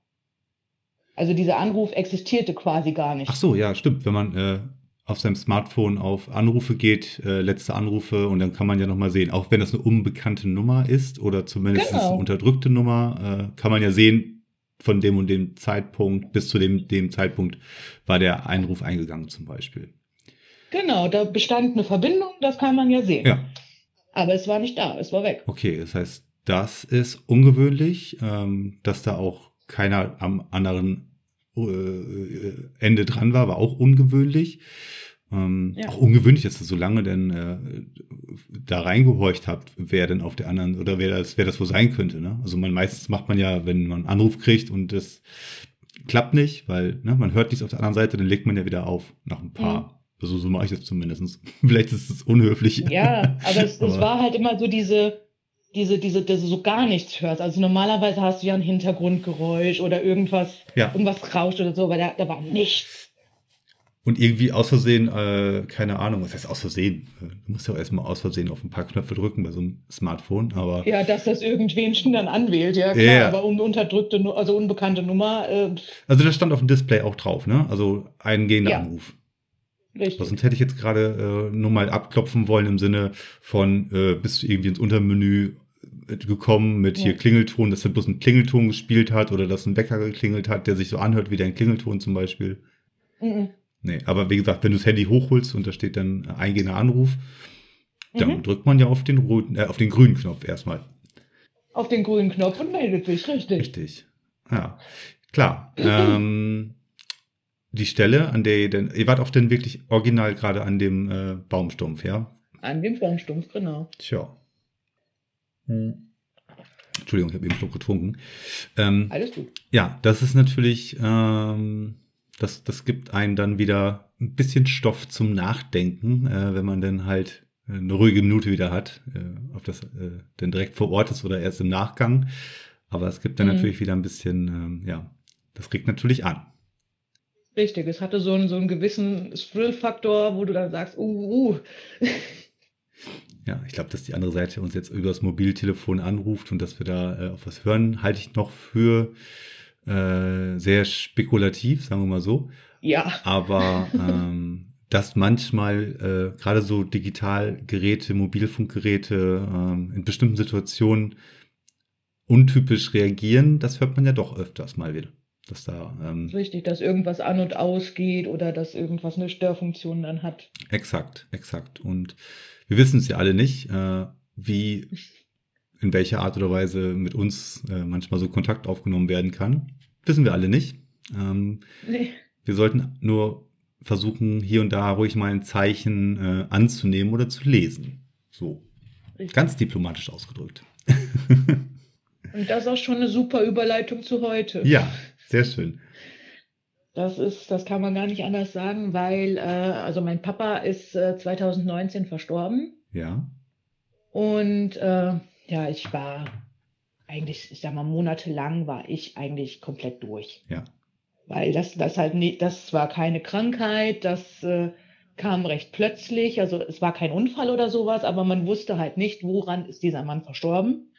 Also dieser Anruf existierte quasi gar nicht. Ach so, ja, stimmt. Wenn man äh, auf seinem Smartphone auf Anrufe geht, äh, letzte Anrufe, und dann kann man ja nochmal sehen, auch wenn das eine unbekannte Nummer ist oder zumindest Genau. eine unterdrückte Nummer, äh, kann man ja sehen, von dem und dem Zeitpunkt bis zu dem, dem Zeitpunkt war der Einruf eingegangen zum Beispiel. Genau, da bestand eine Verbindung, das kann man ja sehen. Ja, Aber es war nicht da, es war weg. okay, das heißt, das ist ungewöhnlich, ähm, dass da auch keiner am anderen äh, Ende dran war, war auch ungewöhnlich. Ähm, Ja. Auch ungewöhnlich, dass ihr so lange denn äh, da reingehorcht habt, wer denn auf der anderen oder wer das, wer das wohl sein könnte. Ne? Also man meistens macht man ja, wenn man einen Anruf kriegt und das klappt nicht, weil ne, man hört nichts auf der anderen Seite, dann legt man ja wieder auf nach ein paar. Also so mache ich das zumindest. Vielleicht ist es unhöflich. Ja, aber es, es Aber- war halt immer so diese, diese, diese, dass du so gar nichts hörst. Also normalerweise hast du ja ein Hintergrundgeräusch oder irgendwas, Ja. irgendwas rauscht oder so, aber da, da war nichts. Und irgendwie aus Versehen, äh, keine Ahnung, was heißt aus Versehen? Du musst ja auch erstmal aus Versehen auf ein paar Knöpfe drücken bei so einem Smartphone, aber Ja, dass das irgendwen schon dann anwählt, ja klar, Ja. aber un unterdrückte, also unbekannte Nummer, äh, also das stand auf dem Display auch drauf, ne? Also eingehender Ja. Anruf. Richtig. Sonst hätte ich jetzt gerade äh, nur mal abklopfen wollen im Sinne von, äh, bist du irgendwie ins Untermenü äh, gekommen mit hier Ja. Klingelton, dass er bloß einen Klingelton gespielt hat oder dass ein Wecker geklingelt hat, der sich so anhört wie dein Klingelton zum Beispiel. Mhm. Nee, aber wie gesagt, wenn du das Handy hochholst und da steht dann eingehender Anruf, dann Mhm. drückt man ja auf den roten, äh, auf den grünen Knopf erstmal. Auf den grünen Knopf und meldet sich, richtig. Richtig. Ja, klar. ähm, die Stelle, an der ihr denn, ihr wart auch denn wirklich original gerade an dem äh, Baumstumpf, ja? An dem Baumstumpf, genau. Tja. Entschuldigung, ich habe eben Schluck getrunken. Ähm, Alles gut. ja, das ist natürlich, ähm, das, das gibt einen dann wieder ein bisschen Stoff zum Nachdenken, äh, wenn man dann halt eine ruhige Minute wieder hat, äh, ob das äh, denn direkt vor Ort ist oder erst im Nachgang. Aber es gibt dann Mhm. natürlich wieder ein bisschen, ähm, ja, das regt natürlich an. Richtig, es hatte so einen, so einen gewissen Thrill-Faktor, wo du dann sagst, uh, uh. Ja, ich glaube, dass die andere Seite uns jetzt übers Mobiltelefon anruft und dass wir da äh, auf was hören, halte ich noch für äh, sehr spekulativ, sagen wir mal so. ja. Aber ähm, dass manchmal äh, gerade so Digitalgeräte, Mobilfunkgeräte ähm, in bestimmten Situationen untypisch reagieren, das hört man ja doch öfters mal wieder. Dass da, ähm, Richtig, dass irgendwas an und ausgeht oder dass irgendwas eine Störfunktion dann hat. Exakt, exakt. Und wir wissen es ja alle nicht, äh, wie, in welcher Art oder Weise mit uns äh, manchmal so Kontakt aufgenommen werden kann. Wissen wir alle nicht. Ähm, Nee. wir sollten nur versuchen, hier und da ruhig mal ein Zeichen äh, anzunehmen oder zu lesen. So, Richtig. ganz diplomatisch ausgedrückt. Und das ist auch schon eine super Überleitung zu heute. ja, sehr schön. Das ist, das kann man gar nicht anders sagen, weil, äh, also mein Papa ist äh, 2019 verstorben Ja, und äh, ja, ich war eigentlich, ich sag mal, monatelang war ich eigentlich komplett durch. ja, Weil das, das halt nicht, das war keine Krankheit, das äh, kam recht plötzlich, also es war kein Unfall oder sowas, aber man wusste halt nicht, woran ist dieser Mann verstorben.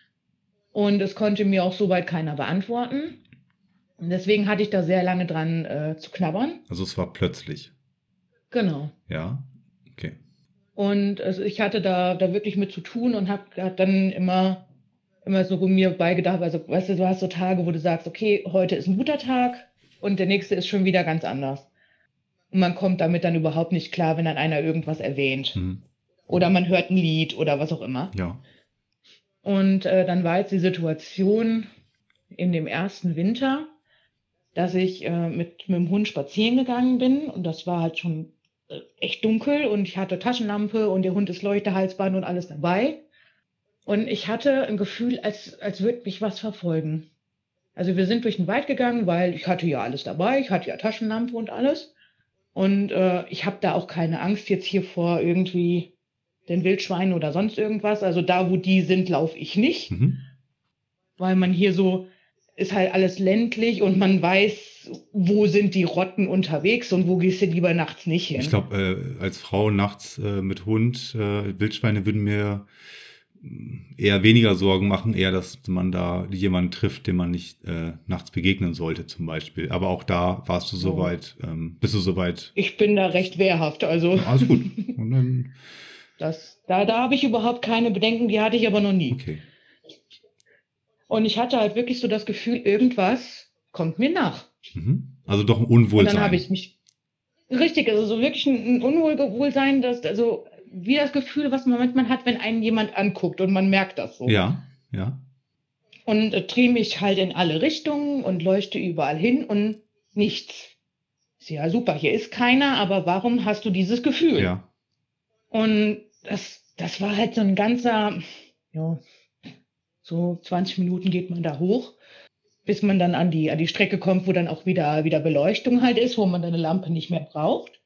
Und es konnte mir auch soweit keiner beantworten. Und deswegen hatte ich da sehr lange dran äh, zu knabbern. also es war plötzlich. Genau. Ja, okay. Und also ich hatte da, da wirklich mit zu tun und habe hab dann immer, immer so mir beigedacht, also weißt du, du hast so Tage, wo du sagst, okay, heute ist ein guter Tag und der nächste ist schon wieder ganz anders. Und man kommt damit dann überhaupt nicht klar, wenn dann einer irgendwas erwähnt. Mhm. Oder man hört ein Lied oder was auch immer. Ja, Und äh, dann war jetzt die Situation in dem ersten Winter, dass ich äh, mit, mit dem Hund spazieren gegangen bin und das war halt schon äh, echt dunkel und ich hatte Taschenlampe und der Hund ist Leuchtehalsband und alles dabei. Und ich hatte ein Gefühl, als, als würde mich was verfolgen. Also wir sind durch den Wald gegangen, weil ich hatte ja alles dabei, ich hatte ja Taschenlampe und alles. Und äh, ich habe da auch keine Angst jetzt hier vor irgendwie den Wildschweinen oder sonst irgendwas. Also da, wo die sind, laufe ich nicht, mhm. weil man hier so ist halt alles ländlich und man weiß, wo sind die Rotten unterwegs und wo gehst du lieber nachts nicht hin. Ich glaube, äh, als Frau nachts äh, mit Hund, äh, Wildschweine würden mir mh, eher weniger Sorgen machen, eher, dass man da jemanden trifft, dem man nicht äh, nachts begegnen sollte, zum Beispiel. Aber auch da warst du soweit, ähm, bist du soweit. ich bin da recht wehrhaft, also Ja, alles gut. Und dann, das, da, da habe ich überhaupt keine Bedenken, die hatte ich aber noch nie. okay. Und ich hatte halt wirklich so das Gefühl, irgendwas kommt mir nach. Mhm. Also doch ein Und Unwohlsein. dann habe ich mich richtig, also so wirklich ein, ein Unwohlsein, das, also wie das Gefühl, was man manchmal hat, wenn einen jemand anguckt und man merkt das so. Ja, ja. Und äh, drehe mich halt in alle Richtungen und leuchte überall hin und nichts. Ist ja super, hier ist keiner, aber warum hast du dieses Gefühl? Ja. Und das, das war halt so ein ganzer, ja, so 20 Minuten geht man da hoch, bis man dann an die, an die Strecke kommt, wo dann auch wieder, wieder Beleuchtung halt ist, wo man dann eine Lampe nicht mehr braucht.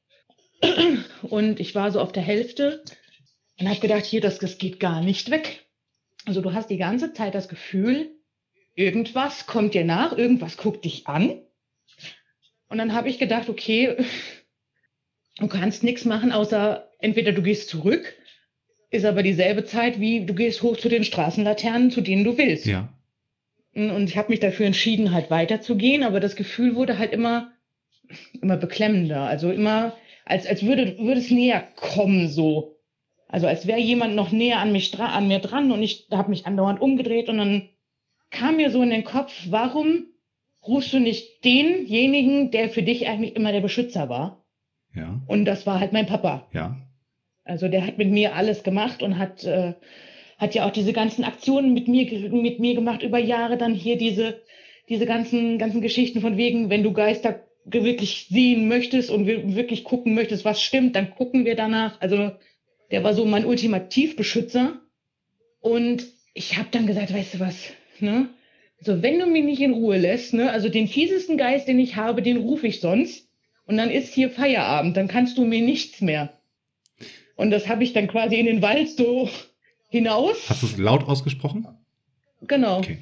Und ich war so auf der Hälfte und habe gedacht, hier, das, das geht gar nicht weg. Also du hast die ganze Zeit das Gefühl, irgendwas kommt dir nach, irgendwas guckt dich an. Und dann habe ich gedacht, okay, du kannst nichts machen, außer entweder du gehst zurück, ist aber dieselbe Zeit wie du gehst hoch zu den Straßenlaternen, zu denen du willst. Ja. Und ich habe mich dafür entschieden, halt weiterzugehen, aber das Gefühl wurde halt immer, immer beklemmender. Also immer, als, als würde, würde es näher kommen, so. Also als wäre jemand noch näher an, mich dra an mir dran und ich habe mich andauernd umgedreht und dann kam mir so in den Kopf, warum rufst du nicht denjenigen, der für dich eigentlich immer der Beschützer war? Ja. Und das war halt mein Papa. Ja. Also der hat mit mir alles gemacht und hat, äh, hat ja auch diese ganzen Aktionen mit mir, mit mir gemacht über Jahre. Dann hier diese, diese ganzen, ganzen Geschichten von wegen, wenn du Geister ge- wirklich sehen möchtest und wir- wirklich gucken möchtest, was stimmt, dann gucken wir danach. Also der war so mein Ultimativbeschützer. Und ich habe dann gesagt, weißt du was, ne? Also wenn du mich nicht in Ruhe lässt, ne, also den fiesesten Geist, den ich habe, den rufe ich sonst. Und dann ist hier Feierabend, dann kannst du mir nichts mehr. Und das habe ich dann quasi in den Wald so hinaus. Hast du es laut ausgesprochen? Genau. Okay.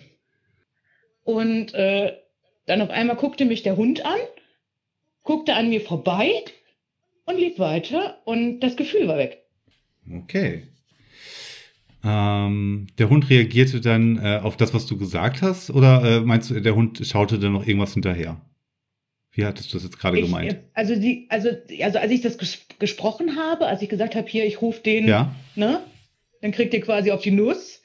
Und äh, dann auf einmal guckte mich der Hund an, guckte an mir vorbei und lief weiter und das Gefühl war weg. Okay. Ähm, der Hund reagierte dann äh, auf das, was du gesagt hast, oder äh, meinst du, der Hund schaute dann noch irgendwas hinterher? Wie hattest du das jetzt gerade Ich, gemeint? also, die, also, also als ich das ges gesprochen habe, als ich gesagt habe, hier, ich rufe den, Ja, ne, dann kriegt ihr quasi auf die Nuss.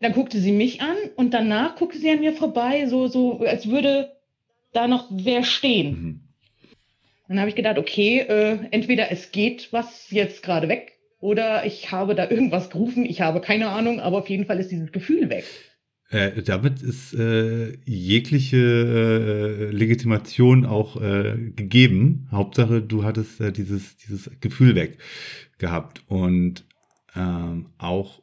Dann guckte sie mich an und danach guckte sie an mir vorbei, so, so, als würde da noch wer stehen. mhm. Dann habe ich gedacht, okay, äh, entweder es geht was jetzt gerade weg oder ich habe da irgendwas gerufen, ich habe keine Ahnung, aber auf jeden Fall ist dieses Gefühl weg. Äh, damit ist äh, jegliche äh, Legitimation auch äh, gegeben. Hauptsache, du hattest äh, dieses, dieses Gefühl weg gehabt. Und ähm, auch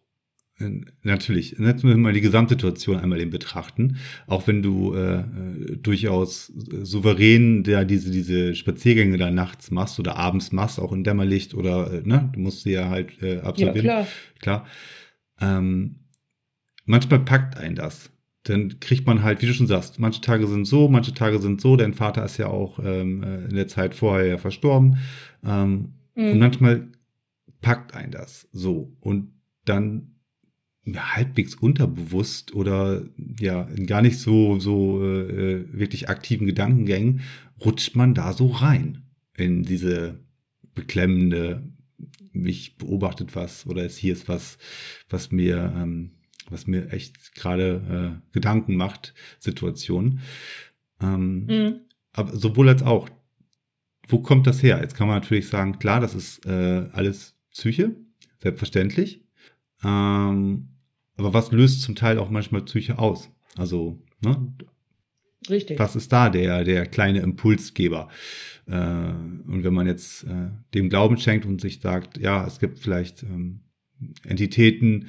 äh, natürlich, jetzt müssen wir mal die Gesamtsituation einmal eben betrachten. Auch wenn du äh, äh, durchaus souverän der diese, diese Spaziergänge da nachts machst oder abends machst, auch in Dämmerlicht oder äh, ne, du musst sie ja halt äh, Ja, absolvieren klar. klar. Ähm, manchmal packt ein das. Dann kriegt man halt, wie du schon sagst, manche Tage sind so, manche Tage sind so. Dein Vater ist ja auch ähm, äh, in der Zeit vorher ja verstorben. Ähm, Und Mhm. manchmal packt ein das so. Und dann ja, halbwegs unterbewusst oder ja, in gar nicht so, so äh, wirklich aktiven Gedankengängen rutscht man da so rein in diese beklemmende, mich beobachtet was oder es hier ist was, was mir, ähm, was mir echt gerade äh, Gedanken macht, Situation. Ähm, Mhm. aber sowohl als auch. Wo kommt das her? Jetzt kann man natürlich sagen, klar, das ist äh, alles Psyche, selbstverständlich. Ähm, aber was löst zum Teil auch manchmal Psyche aus? Also, ne, Richtig. was ist da der, der kleine Impulsgeber? Äh, und wenn man jetzt äh, dem Glauben schenkt und sich sagt, ja, es gibt vielleicht ähm, Entitäten,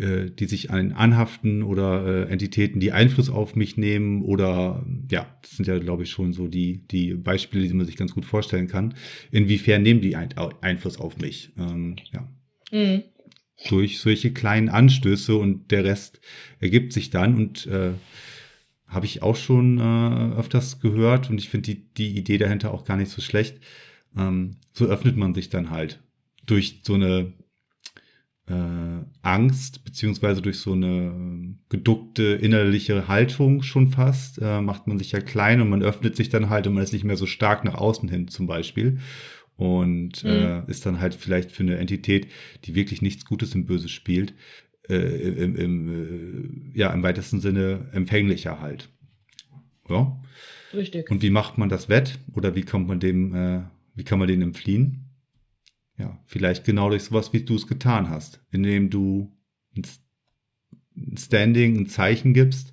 äh, die sich an anhaften oder äh, Entitäten, die Einfluss auf mich nehmen oder ja, das sind ja, glaube ich, schon so die, die Beispiele, die man sich ganz gut vorstellen kann. Inwiefern nehmen die ein Einfluss auf mich? Ähm, ja, Mhm. durch solche kleinen Anstöße und der Rest ergibt sich dann und äh, habe ich auch schon äh, öfters gehört und ich finde die, die Idee dahinter auch gar nicht so schlecht. Ähm, so öffnet man sich dann halt durch so eine äh, Angst beziehungsweise durch so eine ähm, geduckte innerliche Haltung schon fast, äh, macht man sich ja klein und man öffnet sich dann halt und man ist nicht mehr so stark nach außen hin zum Beispiel und äh, ist dann halt vielleicht für eine Entität, die wirklich nichts Gutes im Böse spielt, äh, im, im, äh, ja, im weitesten Sinne empfänglicher halt. Ja. Richtig. Und wie macht man das wett? Oder wie kommt man dem, äh, wie kann man dem entfliehen? Ja, vielleicht genau durch sowas, wie du es getan hast, indem du ein Standing, ein Zeichen gibst.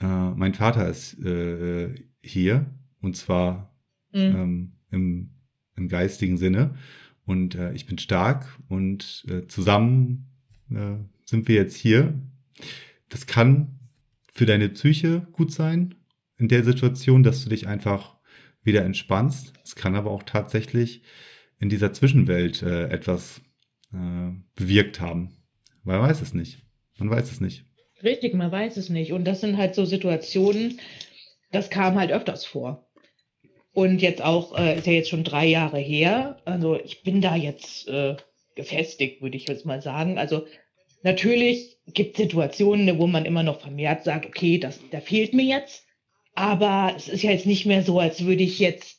Äh, mein Vater ist äh, hier und zwar Mhm. ähm, im, im geistigen Sinne. Und äh, ich bin stark und äh, zusammen äh, sind wir jetzt hier. Das kann für deine Psyche gut sein in der Situation, dass du dich einfach wieder entspannst. Es kann aber auch tatsächlich in dieser Zwischenwelt äh, etwas äh, bewirkt haben. Man weiß es nicht. Man weiß es nicht. Richtig, man weiß es nicht. Und das sind halt so Situationen, das kam halt öfters vor. Und jetzt auch, äh, ist ja jetzt schon drei Jahre her. Also ich bin da jetzt äh, gefestigt, würde ich jetzt mal sagen. Also natürlich gibt es Situationen, wo man immer noch vermehrt sagt, okay, das, da fehlt mir jetzt. Aber es ist ja jetzt nicht mehr so, als würde ich jetzt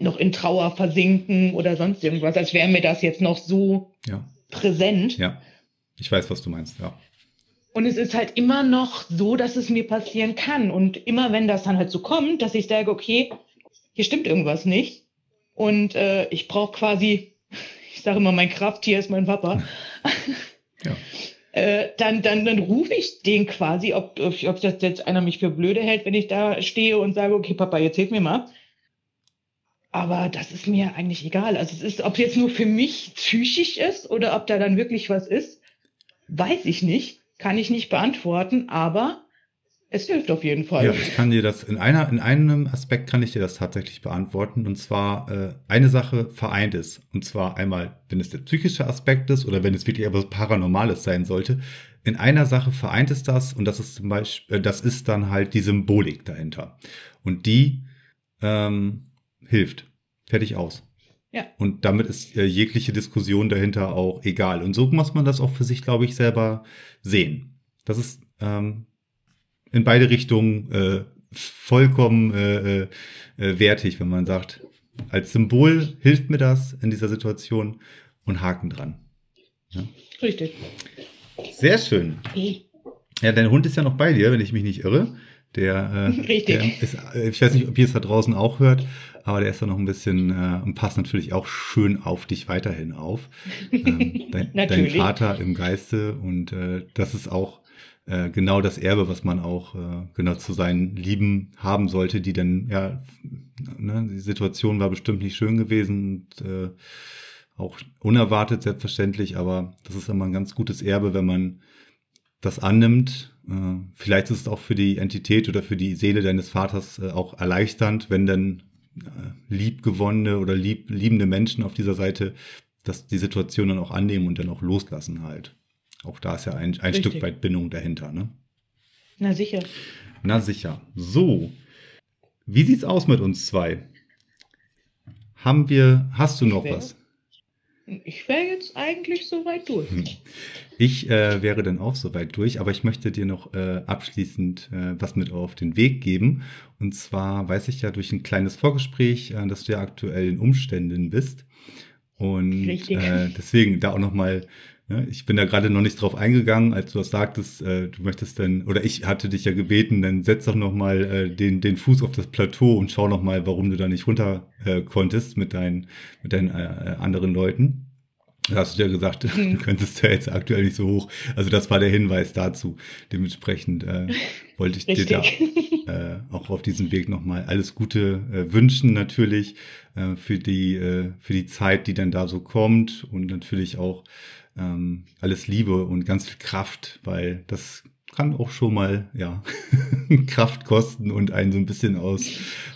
noch in Trauer versinken oder sonst irgendwas, als wäre mir das jetzt noch so Ja, präsent. ja. Ich weiß, was du meinst, ja. Und es ist halt immer noch so, dass es mir passieren kann. Und immer wenn das dann halt so kommt, dass ich sage, okay, hier stimmt irgendwas nicht. Und äh, ich brauche quasi, ich sage immer, mein Krafttier ist mein Papa. Ja. Äh, dann, dann, dann rufe ich den quasi, ob, ob, das jetzt einer mich für blöde hält, wenn ich da stehe und sage, okay, Papa, jetzt hilf mir mal. Aber das ist mir eigentlich egal. Also es ist, ob es jetzt nur für mich psychisch ist oder ob da dann wirklich was ist, weiß ich nicht. Kann ich nicht beantworten, aber es hilft auf jeden Fall. Ja, ich kann dir das in einer, in einem Aspekt kann ich dir das tatsächlich beantworten. Und zwar äh, eine Sache vereint ist. Und zwar einmal, wenn es der psychische Aspekt ist oder wenn es wirklich etwas Paranormales sein sollte. In einer Sache vereint es das und das ist zum Beispiel, äh, das ist dann halt die Symbolik dahinter. Und die ähm, hilft. Fertig aus. Ja. Und damit ist äh, jegliche Diskussion dahinter auch egal. Und so muss man das auch für sich, glaube ich, selber sehen. Das ist ähm, in beide Richtungen äh, vollkommen äh, äh, äh, wertig, wenn man sagt, als Symbol hilft mir das in dieser Situation und Haken dran. Ja? Richtig. Sehr schön. Ja, dein Hund ist ja noch bei dir, wenn ich mich nicht irre. Der, äh, Richtig. Der ist, äh, ich weiß nicht, ob ihr es da draußen auch hört, aber der ist da noch ein bisschen äh, und passt natürlich auch schön auf dich weiterhin auf. Ähm, dein, dein, Vater im Geiste und äh, das ist auch äh, genau das Erbe, was man auch äh, genau zu seinen Lieben haben sollte, die dann, ja, ne, die Situation war bestimmt nicht schön gewesen und äh, auch unerwartet selbstverständlich, aber das ist immer ein ganz gutes Erbe, wenn man das annimmt. Äh, vielleicht ist es auch für die Entität oder für die Seele deines Vaters auch erleichternd, wenn dann liebgewonnene oder lieb, liebende Menschen auf dieser Seite das die Situation dann auch annehmen und dann auch loslassen halt. Auch da ist ja ein, ein Stück weit Bindung dahinter, ne? Na sicher. Na sicher. So. Wie sieht's aus mit uns zwei? Haben wir, hast du noch was? Ich wäre jetzt eigentlich soweit durch. Hm. Ich äh, wäre dann auch soweit durch, aber ich möchte dir noch äh, abschließend äh, was mit auf den Weg geben. Und zwar weiß ich ja durch ein kleines Vorgespräch, äh, dass du ja aktuell in Umständen bist. Und äh, deswegen da auch nochmal ja, ich bin da gerade noch nicht drauf eingegangen, als du das sagtest, äh, du möchtest dann, oder ich hatte dich ja gebeten, dann setz doch noch mal äh, den, den Fuß auf das Plateau und schau noch mal, warum du da nicht runter äh, konntest mit deinen, mit deinen äh, anderen Leuten. Da hast du ja gesagt, mhm. du könntest ja jetzt aktuell nicht so hoch. Also das war der Hinweis dazu. Dementsprechend äh, wollte ich dir da äh, auch auf diesem Weg nochmal alles Gute äh, wünschen natürlich äh, für die äh, für die Zeit, die dann da so kommt und natürlich auch ähm, alles Liebe und ganz viel Kraft, weil das kann auch schon mal ja Kraft kosten und einen so ein bisschen aus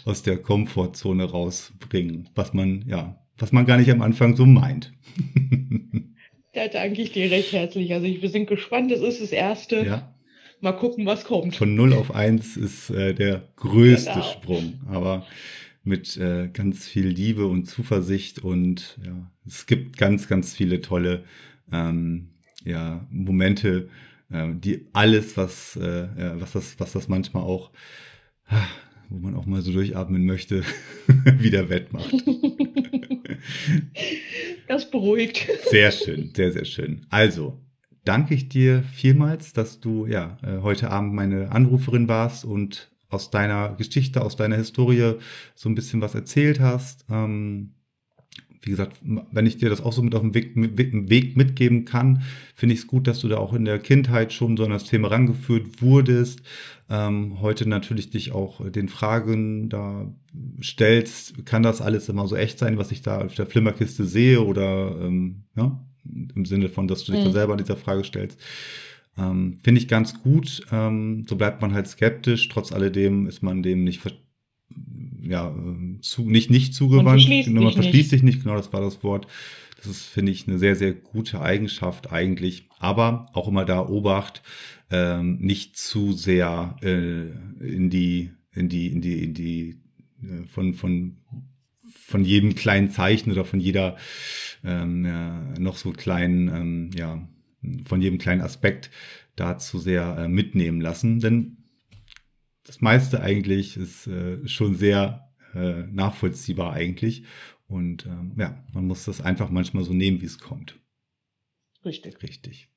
aus der Komfortzone rausbringen, was man ja was man gar nicht am Anfang so meint. da danke ich dir recht herzlich. Also ich, wir sind gespannt. Es ist das erste. Ja. Mal gucken, was kommt. Von 0 auf 1 ist äh, der größte genau. Sprung, aber mit äh, ganz viel Liebe und Zuversicht und ja, es gibt ganz, ganz viele tolle ähm, ja, Momente, äh, die alles, was, äh, was, das, was das manchmal auch, wo man auch mal so durchatmen möchte, wieder wettmacht. Das beruhigt. Sehr schön, sehr, sehr schön. Also, danke ich dir vielmals, dass du ja äh, heute Abend meine Anruferin warst und aus deiner Geschichte, aus deiner Historie so ein bisschen was erzählt hast. Ähm, wie gesagt, wenn ich dir das auch so mit auf dem Weg, mit, Weg mitgeben kann, finde ich es gut, dass du da auch in der Kindheit schon so an das Thema rangeführt wurdest. Ähm, heute natürlich dich auch den Fragen da stellst, kann das alles immer so echt sein, was ich da auf der Flimmerkiste sehe oder ähm, ja, im Sinne von, dass du dich mhm. da selber an dieser Frage stellst. Ähm, Finde ich ganz gut. Ähm, so bleibt man halt skeptisch. Trotz alledem ist man dem nicht ja, zu, nicht, nicht zugewandt. Man verschließt, genau, man verschließt sich nicht, genau, das war das Wort. Das ist, finde ich, eine sehr, sehr gute Eigenschaft eigentlich. Aber auch immer da Obacht, ähm, nicht zu sehr äh, in die, in die, in die, in die, äh, von, von, von jedem kleinen Zeichen oder von jeder ähm, ja, noch so kleinen, ähm, ja, von jedem kleinen Aspekt da zu sehr äh, mitnehmen lassen. Denn das meiste eigentlich ist äh, schon sehr äh, nachvollziehbar eigentlich. Und ähm, ja, man muss das einfach manchmal so nehmen, wie es kommt. Richtig. Richtig.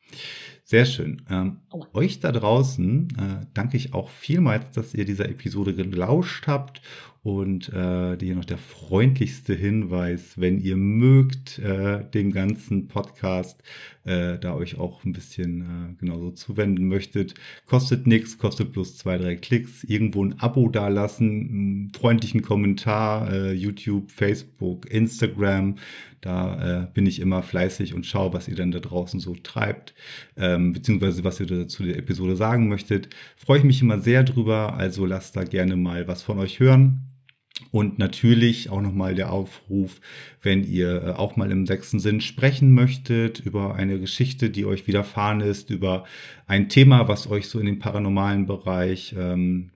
Sehr schön. Ähm, euch da draußen äh, danke ich auch vielmals, dass ihr dieser Episode gelauscht habt und äh, hier noch der freundlichste Hinweis, wenn ihr mögt, äh, dem ganzen Podcast äh, da euch auch ein bisschen äh, genauso zuwenden möchtet. Kostet nichts, kostet bloß zwei, drei Klicks. Irgendwo ein Abo dalassen, einen freundlichen Kommentar, äh, YouTube, Facebook, Instagram. Da äh, bin ich immer fleißig und schaue, was ihr dann da draußen so treibt, ähm, beziehungsweise was ihr dazu der Episode sagen möchtet. Freue ich mich immer sehr drüber, also lasst da gerne mal was von euch hören. Und natürlich auch nochmal der Aufruf, wenn ihr äh, auch mal im sechsten Sinn sprechen möchtet, über eine Geschichte, die euch widerfahren ist, über ein Thema, was euch so in den paranormalen Bereich ähm,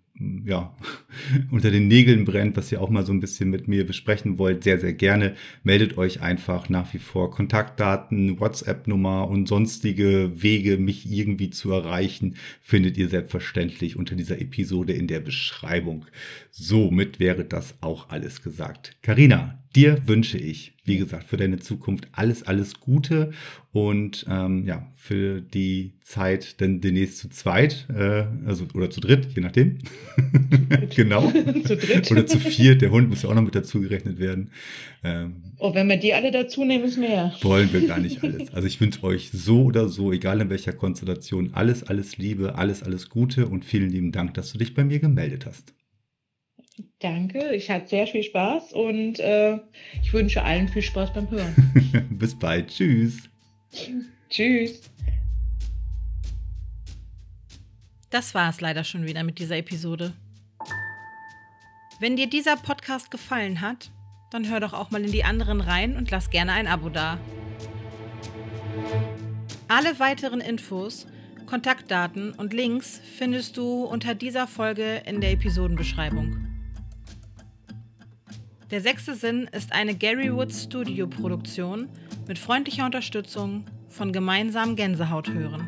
ja, unter den Nägeln brennt, was ihr auch mal so ein bisschen mit mir besprechen wollt, sehr, sehr gerne. Meldet euch einfach nach wie vor Kontaktdaten, WhatsApp-Nummer und sonstige Wege, mich irgendwie zu erreichen, findet ihr selbstverständlich unter dieser Episode in der Beschreibung. Somit wäre das auch alles gesagt. Karina, dir wünsche ich, wie gesagt, für deine Zukunft alles, alles Gute und ähm, ja, für die Zeit dann demnächst zu zweit, äh, also oder zu dritt, je nachdem. genau. zu dritt. Oder zu viert, der Hund muss ja auch noch mit dazu gerechnet werden. Ähm, oh, wenn wir die alle dazu nehmen, ist mehr. Wollen wir gar nicht alles. Also ich wünsche euch so oder so, egal in welcher Konstellation, alles, alles Liebe, alles, alles Gute und vielen lieben Dank, dass du dich bei mir gemeldet hast. Danke, ich hatte sehr viel Spaß und äh, ich wünsche allen viel Spaß beim Hören. Bis bald. Tschüss. Tschüss. Das war es leider schon wieder mit dieser Episode. Wenn dir dieser Podcast gefallen hat, dann hör doch auch mal in die anderen rein und lass gerne ein Abo da. Alle weiteren Infos, Kontaktdaten und Links findest du unter dieser Folge in der Episodenbeschreibung. Der sechste Sinn ist eine Gary Woods Studio Produktion mit freundlicher Unterstützung von gemeinsam Gänsehaut hören.